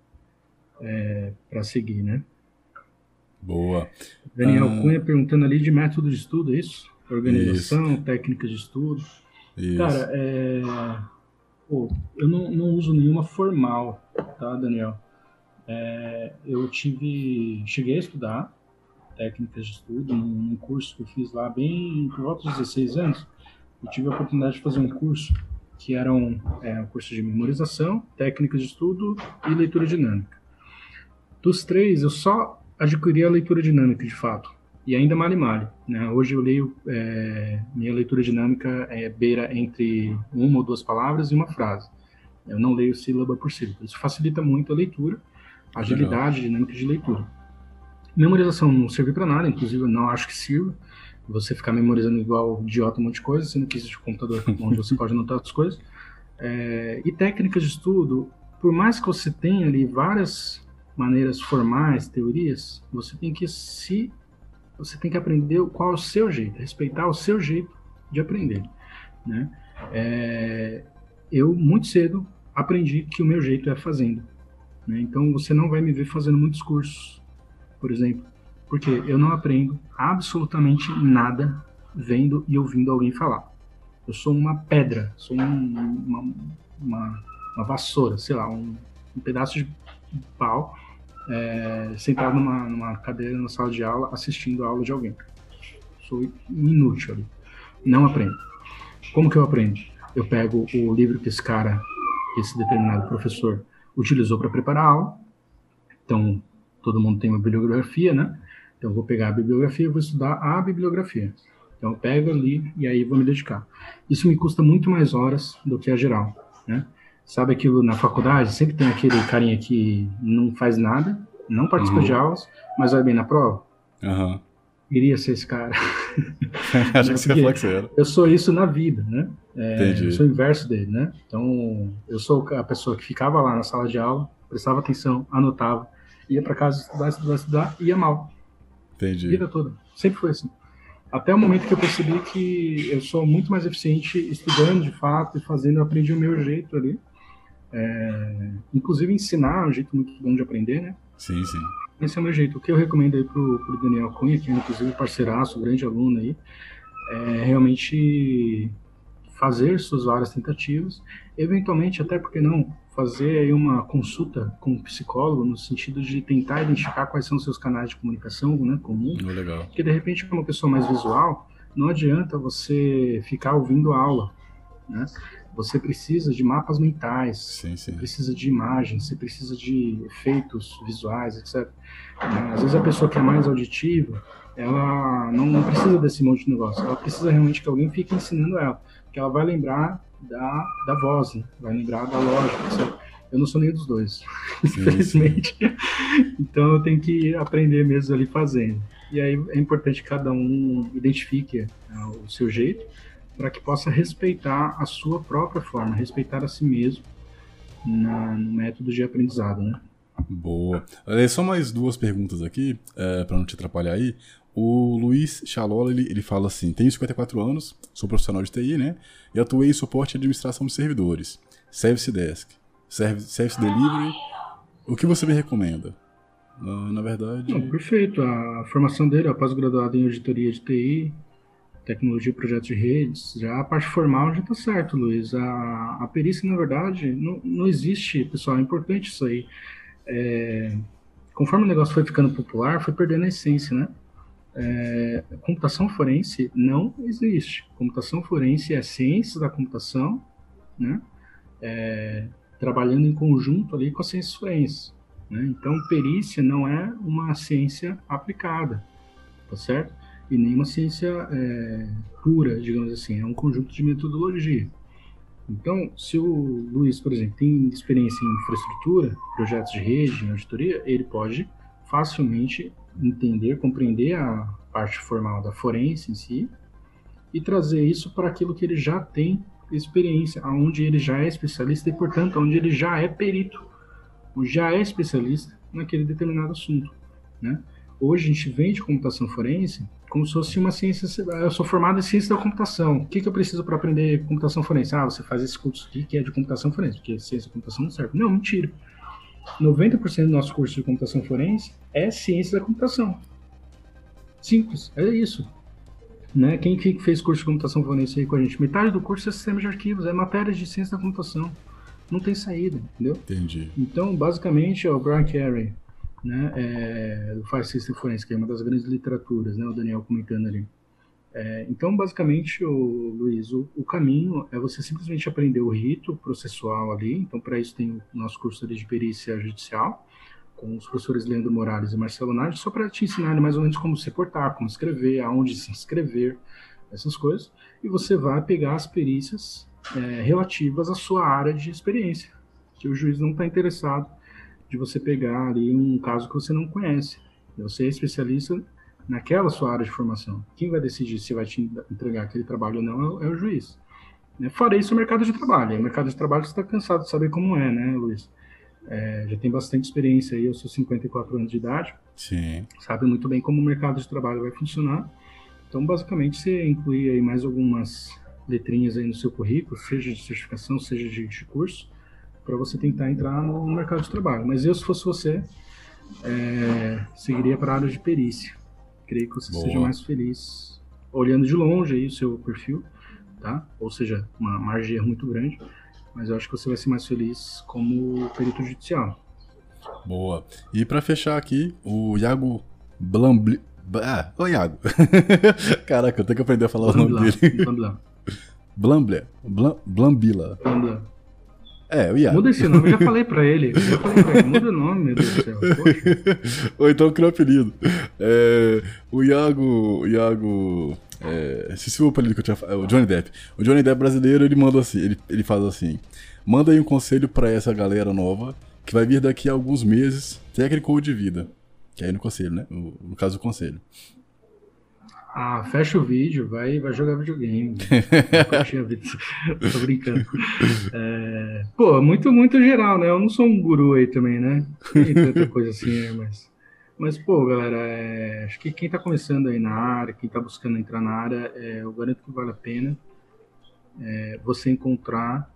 é, para seguir, né? Boa. Daniel ah, Cunha perguntando ali de método de estudo, é isso? Organização, isso. técnicas de estudo. Isso. Cara, é... Pô, eu não, não uso nenhuma formal, tá, Daniel? É, eu tive, cheguei a estudar técnicas de estudo num, curso que eu fiz lá bem por volta dos 16 anos. Eu tive a oportunidade de fazer um curso que eram é, um curso de memorização, técnicas de estudo e leitura dinâmica. Dos três, eu só adquiri a leitura dinâmica, de fato, e ainda male male. Né? Hoje eu leio, é, minha leitura dinâmica é beira entre uma ou duas palavras e uma frase. Eu não leio sílaba por sílaba. Isso facilita muito a leitura, a agilidade, dinâmica de leitura. Memorização não serve para nada, inclusive eu não acho que sirva. Você ficar memorizando igual idiota um monte de coisa, sendo que existe um computador onde você pode anotar as coisas. É, e técnicas de estudo, por mais que você tenha ali várias maneiras formais, teorias, você tem que se você tem que aprender qual é o seu jeito, respeitar o seu jeito de aprender, né? É, eu muito cedo aprendi que o meu jeito é fazendo, né? Então você não vai me ver fazendo muitos cursos, por exemplo, porque eu não aprendo absolutamente nada vendo e ouvindo alguém falar. Eu sou uma pedra, sou um, uma, uma, uma, vassoura, sei lá, um, um pedaço de pau é, sentado numa, numa, cadeira na sala de aula assistindo a aula de alguém. Sou inútil ali. Não aprendo. Como que eu aprendo? Eu pego o livro que esse cara, esse determinado professor, utilizou para preparar a aula. Então, todo mundo tem uma bibliografia, né? Então, eu vou pegar a bibliografia e vou estudar a bibliografia. Então, eu pego ali e aí vou me dedicar. Isso me custa muito mais horas do que a geral, né? Sabe aquilo na faculdade? Sempre tem aquele carinha que não faz nada, não participa uhum. de aulas, mas vai bem na prova. Uhum. Iria ser esse cara. Acho que você ia falar que você era. Eu sou isso na vida, né? É, eu sou o inverso dele, né? Então, eu sou a pessoa que ficava lá na sala de aula, prestava atenção, anotava, ia para casa estudar, estudar, estudar, ia mal. Entendi. Vida toda. Sempre foi assim. Até o momento que eu percebi que eu sou muito mais eficiente estudando de fato e fazendo, eu aprendi o meu jeito ali. É, inclusive ensinar é um jeito muito bom de aprender, né? Sim, sim. Esse é o meu jeito. O que eu recomendo aí pro, pro Daniel Cunha, que é inclusive parceiraço, grande aluno aí, é realmente fazer suas várias tentativas, eventualmente até porque não fazer aí uma consulta com um psicólogo no sentido de tentar identificar quais são os seus canais de comunicação, né, comum. Oh, legal. Porque de repente uma pessoa mais visual, não adianta você ficar ouvindo a aula, né? Você precisa de mapas mentais, sim, sim. você precisa de imagens, você precisa de efeitos visuais, etc. Né? Às vezes a pessoa que é mais auditiva, ela não, precisa desse monte de negócio, ela precisa realmente que alguém fique ensinando ela, que ela vai lembrar da, da voz, né? vai lembrar da lógica, etc. Eu não sou nenhum dos dois, sim, infelizmente. então eu tenho que aprender mesmo ali fazendo. E aí é importante que cada um identifique né, o seu jeito, para que possa respeitar a sua própria forma, respeitar a si mesmo na, no método de aprendizado, né? Boa. Só mais duas perguntas aqui, é, para não te atrapalhar aí. O Luiz Chalola, ele, ele fala assim, tenho 54 anos, sou profissional de TI, né? E atuei em suporte e administração de servidores, Service Desk, Service, service Delivery. O que você me recomenda? Na, na verdade... Não, perfeito. A formação dele é pós-graduado em auditoria de TI, tecnologia e projetos de redes, já a parte formal já está certo, Luiz. A, a perícia, na verdade, não, não existe, pessoal, é importante isso aí. É, conforme o negócio foi ficando popular, foi perdendo a essência, né? É, computação forense não existe. Computação forense é a ciência da computação, né? É, trabalhando em conjunto ali com a ciência forense. Né? Então, perícia não é uma ciência aplicada, tá certo? E nem uma ciência é, pura, digamos assim, é um conjunto de metodologia. Então, se o Luiz, por exemplo, tem experiência em infraestrutura, projetos de rede, em auditoria, ele pode facilmente entender, compreender a parte formal da forense em si e trazer isso para aquilo que ele já tem experiência, aonde ele já é especialista e, portanto, onde ele já é perito, ou já é especialista naquele determinado assunto, né? Hoje a gente vende computação forense como se fosse uma ciência. Eu sou formado em ciência da computação. O que, que eu preciso para aprender computação forense? Ah, você faz esse curso aqui que é de computação forense, porque ciência da computação não serve. Não, mentira. 90% do nosso curso de computação forense é ciência da computação. Simples, é isso. Né? Quem fez curso de computação forense aí com a gente? Metade do curso é sistema de arquivos, é matéria de ciência da computação. Não tem saída, entendeu? Entendi. Então, basicamente, é o Brian Carey né, é, do Fire System Forensic, que é uma das grandes literaturas, né, o Daniel comentando ali. É, então, basicamente, o, Luiz, o, o, caminho é você simplesmente aprender o rito processual ali. Então, para isso tem o nosso curso de perícia judicial, com os professores Leandro Morales e Marcelo Nardi, só para te ensinar mais ou menos como se portar, como escrever, aonde se inscrever, essas coisas. E você vai pegar as perícias é, relativas à sua área de experiência, que o juiz não está interessado de você pegar ali um caso que você não conhece. Você é especialista naquela sua área de formação. Quem vai decidir se vai te entregar aquele trabalho ou não é o juiz. Né? Farei isso no mercado de trabalho. O mercado de trabalho você está cansado de saber como é, né, Luiz? É, já tem bastante experiência aí, eu sou 54 anos de idade. Sim. Sabe muito bem como o mercado de trabalho vai funcionar. Então, basicamente, você inclui aí mais algumas letrinhas aí no seu currículo, seja de certificação, seja de, de curso, para você tentar entrar no mercado de trabalho. Mas eu, se fosse você, é, seguiria para a área de perícia. Creio que você Boa. seja mais feliz olhando de longe aí o seu perfil, tá? Ou seja, uma margem de erro muito grande, mas eu acho que você vai ser mais feliz como perito judicial. Boa. E para fechar aqui, o Iago Blambli... Ah, ô Iago. Caraca, eu tenho que aprender a falar Blambla, o nome dele. Blambla. Blambla. Blambila. Blambla. É, o Iago. Muda esse nome, eu já falei pra ele. Eu já falei pra ele, muda o nome, meu Deus do céu. Poxa. Ou então cria um apelido. É, o Iago. O Iago. É, se o apelido que eu tinha falado. O Johnny Depp. O Johnny Depp brasileiro, ele manda assim, ele, ele faz assim. Manda aí um conselho pra essa galera nova que vai vir daqui a alguns meses, técnico ou de vida. Que é aí no conselho, né? No, no caso do conselho. Ah, fecha o vídeo, vai, vai jogar videogame. Tô brincando. É, pô, muito, muito geral, né? Eu não sou um guru aí também, né? Tem tanta coisa assim, né? Mas, mas pô, galera, é, acho que quem tá começando aí na área, quem tá buscando entrar na área, é, eu garanto que vale a pena é, você encontrar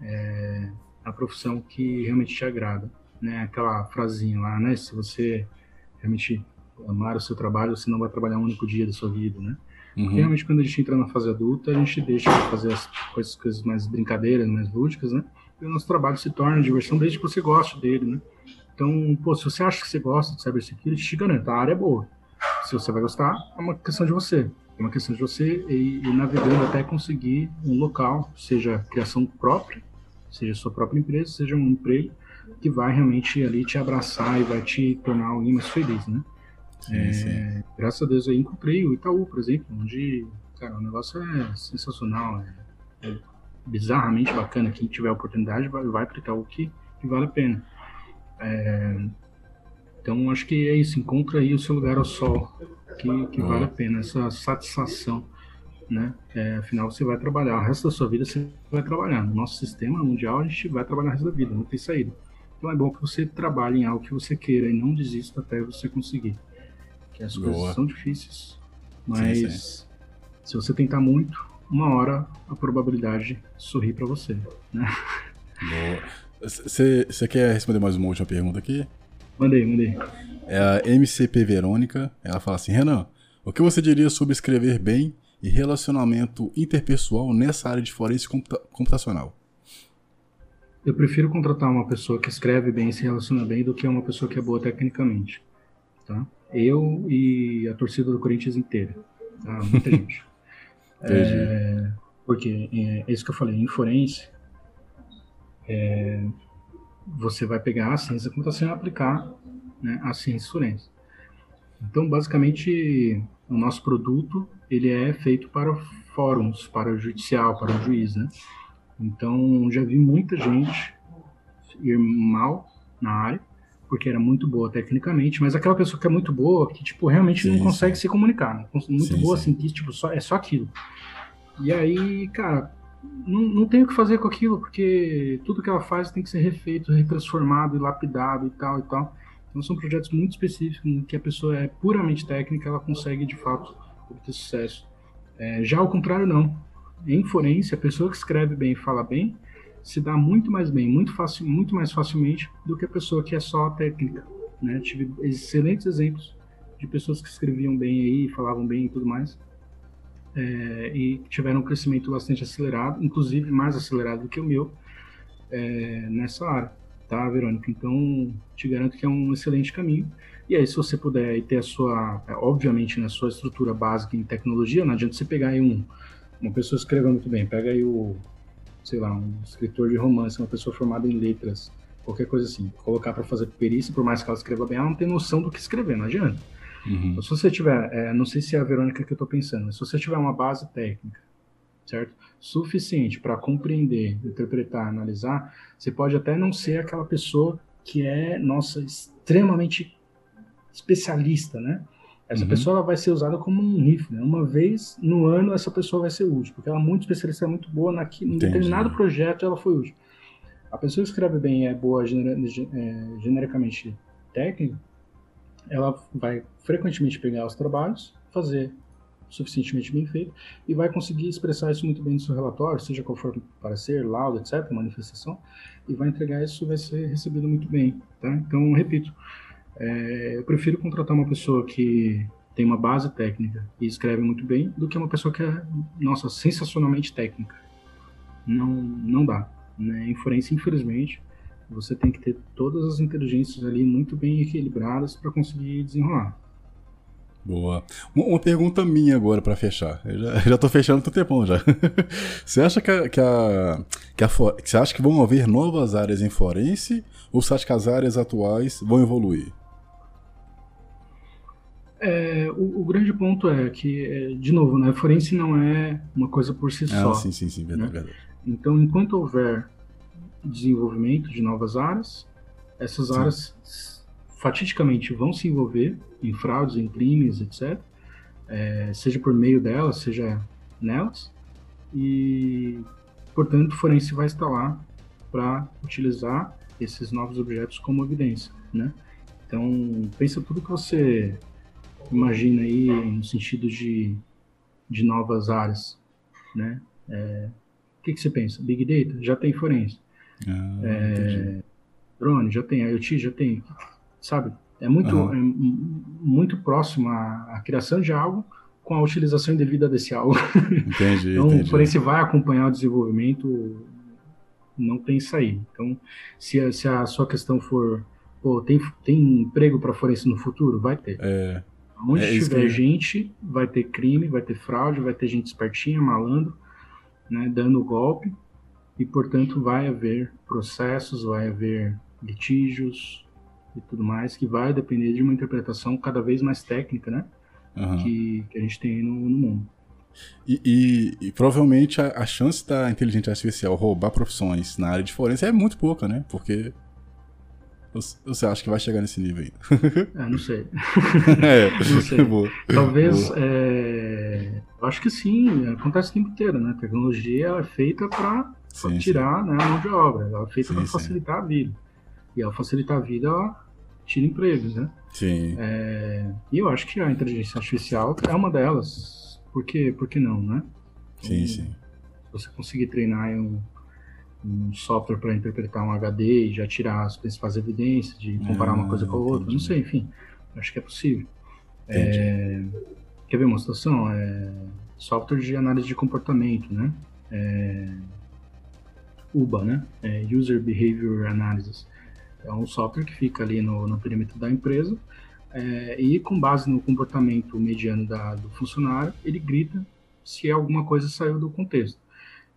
é, a profissão que realmente te agrada, né? Aquela frasinha lá, né? Se você realmente amar o seu trabalho, você não vai trabalhar um único dia da sua vida, né? Uhum. Porque realmente quando a gente entra na fase adulta, a gente deixa de fazer as coisas, coisas mais brincadeiras, mais lúdicas, né? E o nosso trabalho se torna diversão desde que você goste dele, né? Então, pô, se você acha que você gosta de cybersecurity, te garanto, a área é boa. Se você vai gostar, é uma questão de você. É uma questão de você ir, ir navegando até conseguir um local, seja criação própria, seja sua própria empresa, seja um emprego, que vai realmente ali te abraçar e vai te tornar alguém mais feliz, né? Sim, é, sim. Graças a Deus eu encontrei o Itaú, por exemplo, onde, cara, o negócio é sensacional, é, é bizarramente bacana. Quem tiver a oportunidade vai, vai para o Itaú que, que vale a pena. É, então acho que é isso, encontra aí o seu lugar ao sol, que, que vale a pena, essa satisfação. Né? É, afinal, você vai trabalhar, o resto da sua vida você vai trabalhar. No nosso sistema mundial, a gente vai trabalhar o resto da vida, não tem saída. Então é bom que você trabalhe em algo que você queira e não desista até você conseguir que as Boa. coisas são difíceis, mas sim, sim. se você tentar muito, uma hora a probabilidade sorri para você, né? Você quer responder mais uma última pergunta aqui? Mandei, mandei. É a MCP Verônica. Ela fala assim: Renan, o que você diria sobre escrever bem e relacionamento interpessoal nessa área de forense computa computacional? Eu prefiro contratar uma pessoa que escreve bem e se relaciona bem do que uma pessoa que é boa tecnicamente. Tá? Eu e a torcida do Corinthians inteira. Tá? Muita gente. É, porque é, é, isso que eu falei, em forense, é, você vai pegar a ciência da computação e aplicar né, a ciência forense. Então, basicamente, o nosso produto ele é feito para fóruns, para o judicial, para o juiz, né? Então, já vi muita gente ir mal na área porque era muito boa tecnicamente, mas aquela pessoa que é muito boa, que, tipo, realmente sim, não consegue sim. se comunicar. Muito sim, boa, assim, que, tipo, só, é só aquilo. E aí, cara, não, não tem o que fazer com aquilo, porque tudo que ela faz tem que ser refeito, retransformado e lapidado e tal e tal. Então são projetos muito específicos, em que a pessoa é puramente técnica, ela consegue, de fato, obter sucesso. É, já ao contrário, não. Em forense, a pessoa que escreve bem e fala bem, se dá muito mais bem, muito, muito mais facilmente do que a pessoa que é só técnica. Né? Tive excelentes exemplos de pessoas que escreviam bem aí, falavam bem e tudo mais, é, e tiveram um crescimento bastante acelerado, inclusive mais acelerado do que o meu, é, nessa área, tá, Verônica? Então, te garanto que é um excelente caminho. E aí, se você puder ter a sua, é, obviamente, na sua estrutura básica em tecnologia, não adianta você pegar aí um, uma pessoa escrevendo muito bem, pega aí o, sei lá, um escritor de romance, uma pessoa formada em letras, qualquer coisa assim, colocar para fazer perícia, por mais que ela escreva bem, ela não tem noção do que escrever, não adianta. Uhum. Então, se você tiver, é, não sei se é a Verônica que eu estou pensando, mas se você tiver uma base técnica, certo? Suficiente para compreender, interpretar, analisar, você pode até não ser aquela pessoa que é, nossa, extremamente especialista, né? Essa uhum. pessoa vai ser usada como um rifle. Né? Uma vez no ano, essa pessoa vai ser útil, porque ela é muito especialista, é muito boa naquilo, em determinado projeto ela foi útil. A pessoa que escreve bem é boa é, genericamente técnica, ela vai frequentemente pegar os trabalhos, fazer suficientemente bem feito e vai conseguir expressar isso muito bem no seu relatório, seja qual for o parecer, laudo, etc., manifestação, e vai entregar isso vai ser recebido muito bem. Tá? Então, repito, é, eu prefiro contratar uma pessoa que tem uma base técnica e escreve muito bem do que uma pessoa que é, nossa, sensacionalmente técnica. Não, não dá. Né? Forense, infelizmente, você tem que ter todas as inteligências ali muito bem equilibradas para conseguir desenrolar. Boa. Uma, pergunta minha agora para fechar. Eu já, já tô fechando todo tempão já. você acha que a, que a, que a você acha que vão haver novas áreas em forense ou você acha que as áreas atuais vão evoluir? É, o, o, grande ponto é que, é, de novo, né, forense não é uma coisa por si ah, só. Sim, sim, sim, verdade, né? verdade. Então, enquanto houver desenvolvimento de novas áreas, essas sim. áreas fatidicamente vão se envolver em fraudes, em crimes, etc. É, seja por meio delas, seja nelas. E, portanto, o forense vai estar lá para utilizar esses novos objetos como evidência, né? Então, pensa tudo que você imagina aí no sentido de, de novas áreas, né? É, o que, que você pensa? Big Data? Já tem forense. Ah, é, drone? Já tem. IoT? Já tem. Sabe? É muito, uhum. é muito próximo à, à, criação de algo com a utilização indevida desse algo. Entendi, então, entendi. porém, se vai acompanhar o desenvolvimento, não tem sair. Então, se a, se a sua questão for, pô, tem, tem emprego para forense no futuro? Vai ter. É. Onde é tiver gente, vai ter crime, vai ter fraude, vai ter gente espertinha, malandro, né, dando golpe, e portanto vai haver processos, vai haver litígios e tudo mais, que vai depender de uma interpretação cada vez mais técnica, né, uhum. que, que a gente tem no, no mundo. E, e, e, provavelmente a, a, chance da inteligência artificial roubar profissões na área de forense é muito pouca, né? Porque você acha que vai chegar nesse nível ainda? É, não sei. é, não sei. Boa. Talvez. Boa. É... Eu acho que sim, acontece o tempo inteiro, né? A tecnologia é feita para tirar sim. Né, a mão de obra, ela é feita para facilitar a vida. E ao facilitar a vida, ela tira empregos, né? Sim. É... E eu acho que a inteligência artificial é uma delas. Por, quê? Por que não, né? Sim, sim. Se você conseguir treinar um um software para interpretar um HD e já tirar as principais evidências, de comparar ah, uma coisa com a outra, não sei, enfim, acho que é possível. É, quer ver uma situação? É, software de análise de comportamento, né? É, UBA, né? É, User Behavior Analysis. É um software que fica ali no, no perímetro da empresa é, e com base no comportamento mediano da, do funcionário, ele grita se alguma coisa saiu do contexto.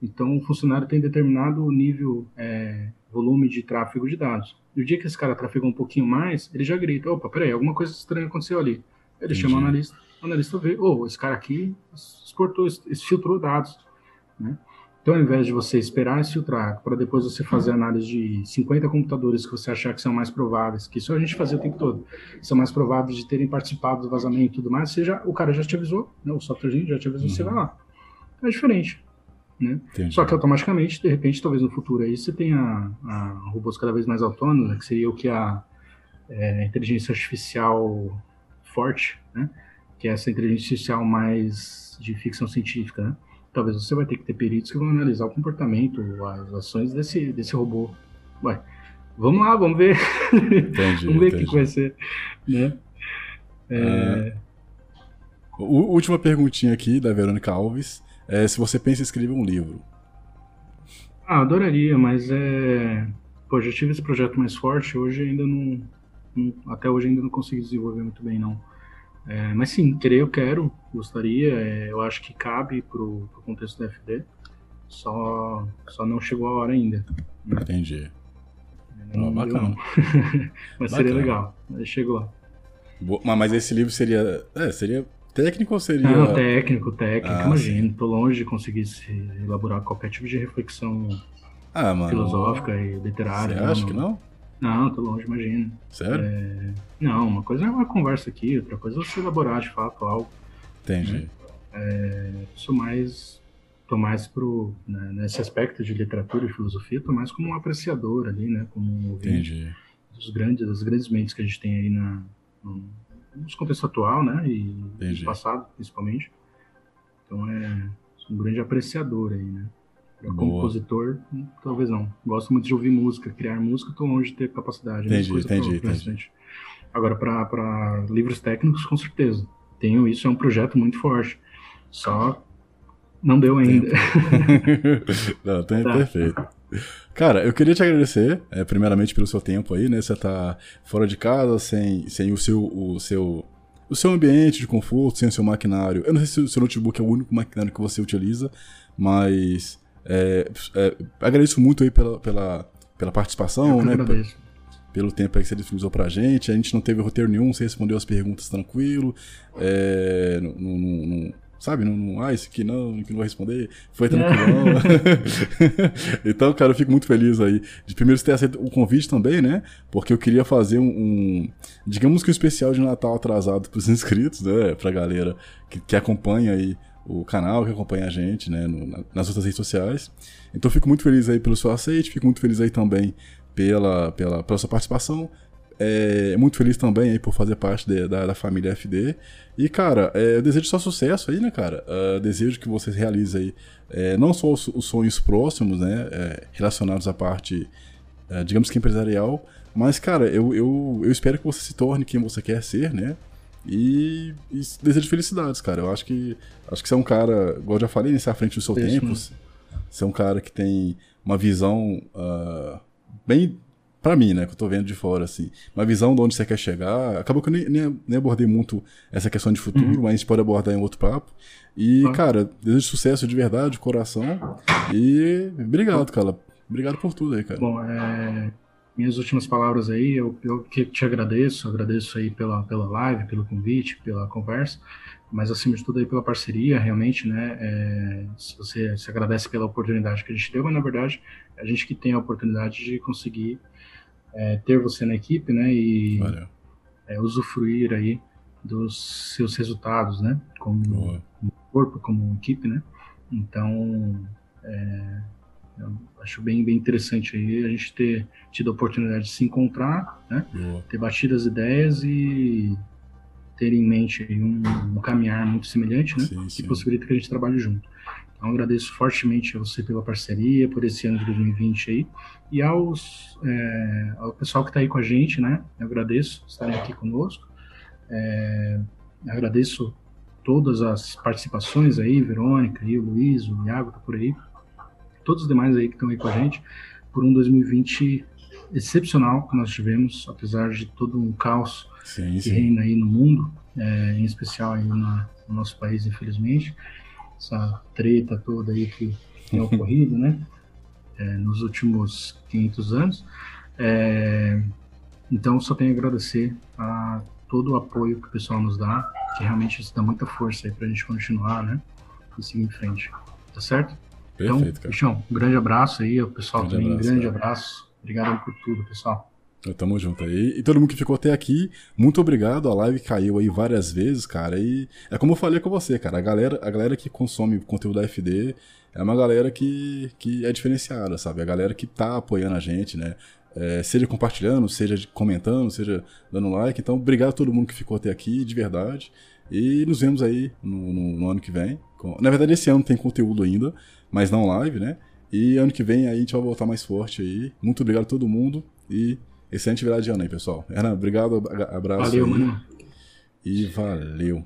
Então, o funcionário tem determinado nível, é, volume de tráfego de dados. E o dia que esse cara trafegou um pouquinho mais, ele já grita: opa, peraí, alguma coisa estranha aconteceu ali. Ele Entendi. chama o analista, o analista vê: oh, esse cara aqui exportou, filtrou dados. Né? Então, ao invés de você esperar esse filtrar para depois você fazer análise de 50 computadores que você achar que são mais prováveis, que isso a gente fazia o tempo todo, são mais prováveis de terem participado do vazamento e tudo mais, seja, o cara já te avisou, né? o software já te avisou, uhum. você vai lá. É diferente. Né? Só que automaticamente, de repente, talvez no futuro aí você tenha a, robôs cada vez mais autônomos, né? que seria o que a é, inteligência artificial forte, né? que é essa inteligência artificial mais de ficção científica. Né? Talvez você vai ter que ter peritos que vão analisar o comportamento, as ações desse, desse robô. Ué, vamos lá, vamos ver. Entendi, vamos ver o que vai ser. Né? É... Uh, última perguntinha aqui da Verônica Alves é, se você pensa em escrever um livro? Ah, adoraria, mas é. Pô, já tive esse projeto mais forte, hoje ainda não, até hoje ainda não consegui desenvolver muito bem, não. É, mas sim, querer eu quero, gostaria, é, eu acho que cabe pro, pro contexto da FD, só, só não chegou a hora ainda. Entendi. Não, Oh, bacana. mas seria Bacana. legal, mas chegou. Bo- Mas mas esse livro seria. É, seria técnico ou seria. Não, técnico, técnico, Ah, imagino. Tô longe de conseguir se elaborar qualquer tipo de reflexão Ah, mano. filosófica e Você literária. acha que não? Não, tô longe, imagino. Sério? Não, uma coisa é uma conversa aqui, outra coisa é você elaborar de fato algo. Entendi. Eu sou mais. tô mais pro. né, nesse aspecto de literatura e filosofia, tô mais como um apreciador ali, né? Como um ouvinte Entendi. dos grandes, das grandes mentes que a gente tem aí na, no, nos contexto atual, né? E Entendi. passado, principalmente. Então é. Um grande apreciador aí, né? Boa. compositor, talvez não. Gosto muito de ouvir música, criar música, tô longe de ter capacidade. Entendi, coisa entendi, pra- entendi. frente. Agora, para livros técnicos, com certeza. Tenho isso, é um projeto muito forte. Só não deu ainda. Não, tem, Tá. perfeito. Cara, eu queria te agradecer, é, primeiramente pelo seu tempo aí, né? Você tá fora de casa, sem, sem o seu. O seu o seu ambiente de conforto, sem o seu maquinário. Eu não sei se o seu notebook é o único maquinário que você utiliza, mas é, é, agradeço muito aí pela, pela, pela participação, Eu né? agradeço. pelo tempo aí que você disponibilizou pra gente. A gente não teve roteiro nenhum, você respondeu as perguntas tranquilo. É, não- não- não- sabe, não, não, ah, esse aqui não, que não vou responder. Foi tranquilão. então, cara, eu fico muito feliz aí de primeiro ter aceito o convite também, né? Porque eu queria fazer um, um- digamos que um especial de Natal atrasado pros inscritos, né? Pra galera que, que acompanha aí o canal, que acompanha a gente, né? no- na- nas outras redes sociais. Então, eu fico muito feliz aí pelo seu aceite, fico muito feliz aí também pela, pela, pela sua participação. É, muito feliz também aí por fazer parte de- da, da família FD. E, cara, é, eu desejo só sucesso aí, né, cara? Ah, desejo que você realize aí é, não só os, os sonhos próximos, né, é, relacionados à parte, é, digamos que empresarial, mas, cara, eu, eu, eu espero que você se torne quem você quer ser, né? E, e desejo felicidades, cara. Eu acho que acho que você é um cara, igual eu já falei, nesse à frente do seu Isso, tempo. mano. Você é um cara que tem uma visão ah, bem pra mim, né, que eu tô vendo de fora, assim, uma visão de onde você quer chegar. Acabou que eu nem, nem, nem abordei muito essa questão de futuro, mas a gente pode abordar em outro papo. E, cara, desejo sucesso de verdade, de coração. E obrigado, cara. Obrigado por tudo aí, cara. Bom, é, minhas últimas palavras aí, eu, eu que te agradeço, agradeço aí pela, pela live, pelo convite, pela conversa, mas acima de tudo aí pela parceria, realmente, né, é, se você se agradece pela oportunidade que a gente deu, mas na verdade, a gente que tem a oportunidade de conseguir é, ter você na equipe, né, e é, usufruir aí dos seus resultados, né, como Boa. corpo, como equipe, né, então, é, eu acho bem, bem interessante aí a gente ter tido a oportunidade de se encontrar, né? Boa. ter batido as ideias e ter em mente um, um caminhar muito semelhante, né? Sim, que sim. possibilita que a gente trabalhe junto. Então agradeço fortemente a você pela parceria, por esse ano de 2020 aí, e aos, é, ao pessoal que está aí com a gente, né? Eu agradeço estarem aqui conosco. É, agradeço todas as participações aí, Verônica, e o Luiz, o Iago tá por aí, todos os demais aí que estão aí com a gente, por um 2020 excepcional que nós tivemos, apesar de todo um caos Sim, que sim. reina aí no mundo, é, em especial aí na- no nosso país, infelizmente, essa treta toda aí que tem ocorrido, né, é, nos últimos 500 anos. É, então, só tenho a agradecer a todo o apoio que o pessoal nos dá, que realmente isso dá muita força aí pra gente continuar, né, e seguir em frente. Tá certo? Perfeito, então, cara. Bichão, um grande abraço aí, o pessoal Grande também, abraço, grande cara. abraço. Obrigado por tudo, pessoal. Tamo junto aí. E todo mundo que ficou até aqui, muito obrigado. A live caiu aí várias vezes, cara. E é como eu falei com você, cara. A galera, a galera que consome conteúdo da FD é uma galera que, que é diferenciada, sabe? A galera que tá apoiando a gente, né? É, seja compartilhando, seja comentando, seja dando like. Então, obrigado a todo mundo que ficou até aqui, de verdade. E nos vemos aí no, no- no ano que vem. Na verdade, esse ano tem conteúdo ainda, mas não live, né? E ano que vem aí a gente vai voltar mais forte aí. Muito obrigado a todo mundo e excelente virada de ano aí, pessoal. Ana, obrigado, abra- abraço. Valeu, aí. mano. E valeu.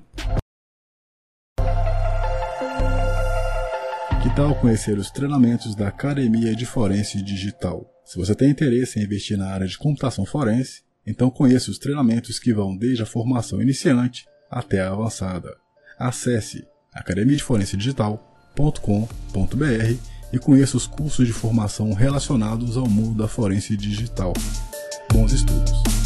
Que tal conhecer os treinamentos da Academia de Forense Digital? Se você tem interesse em investir na área de computação forense, Então conheça os treinamentos que vão desde a formação iniciante até a avançada. Acesse academiadeforense.digital.com.br e conheça os cursos de formação relacionados ao mundo da forense digital. Bons estudos!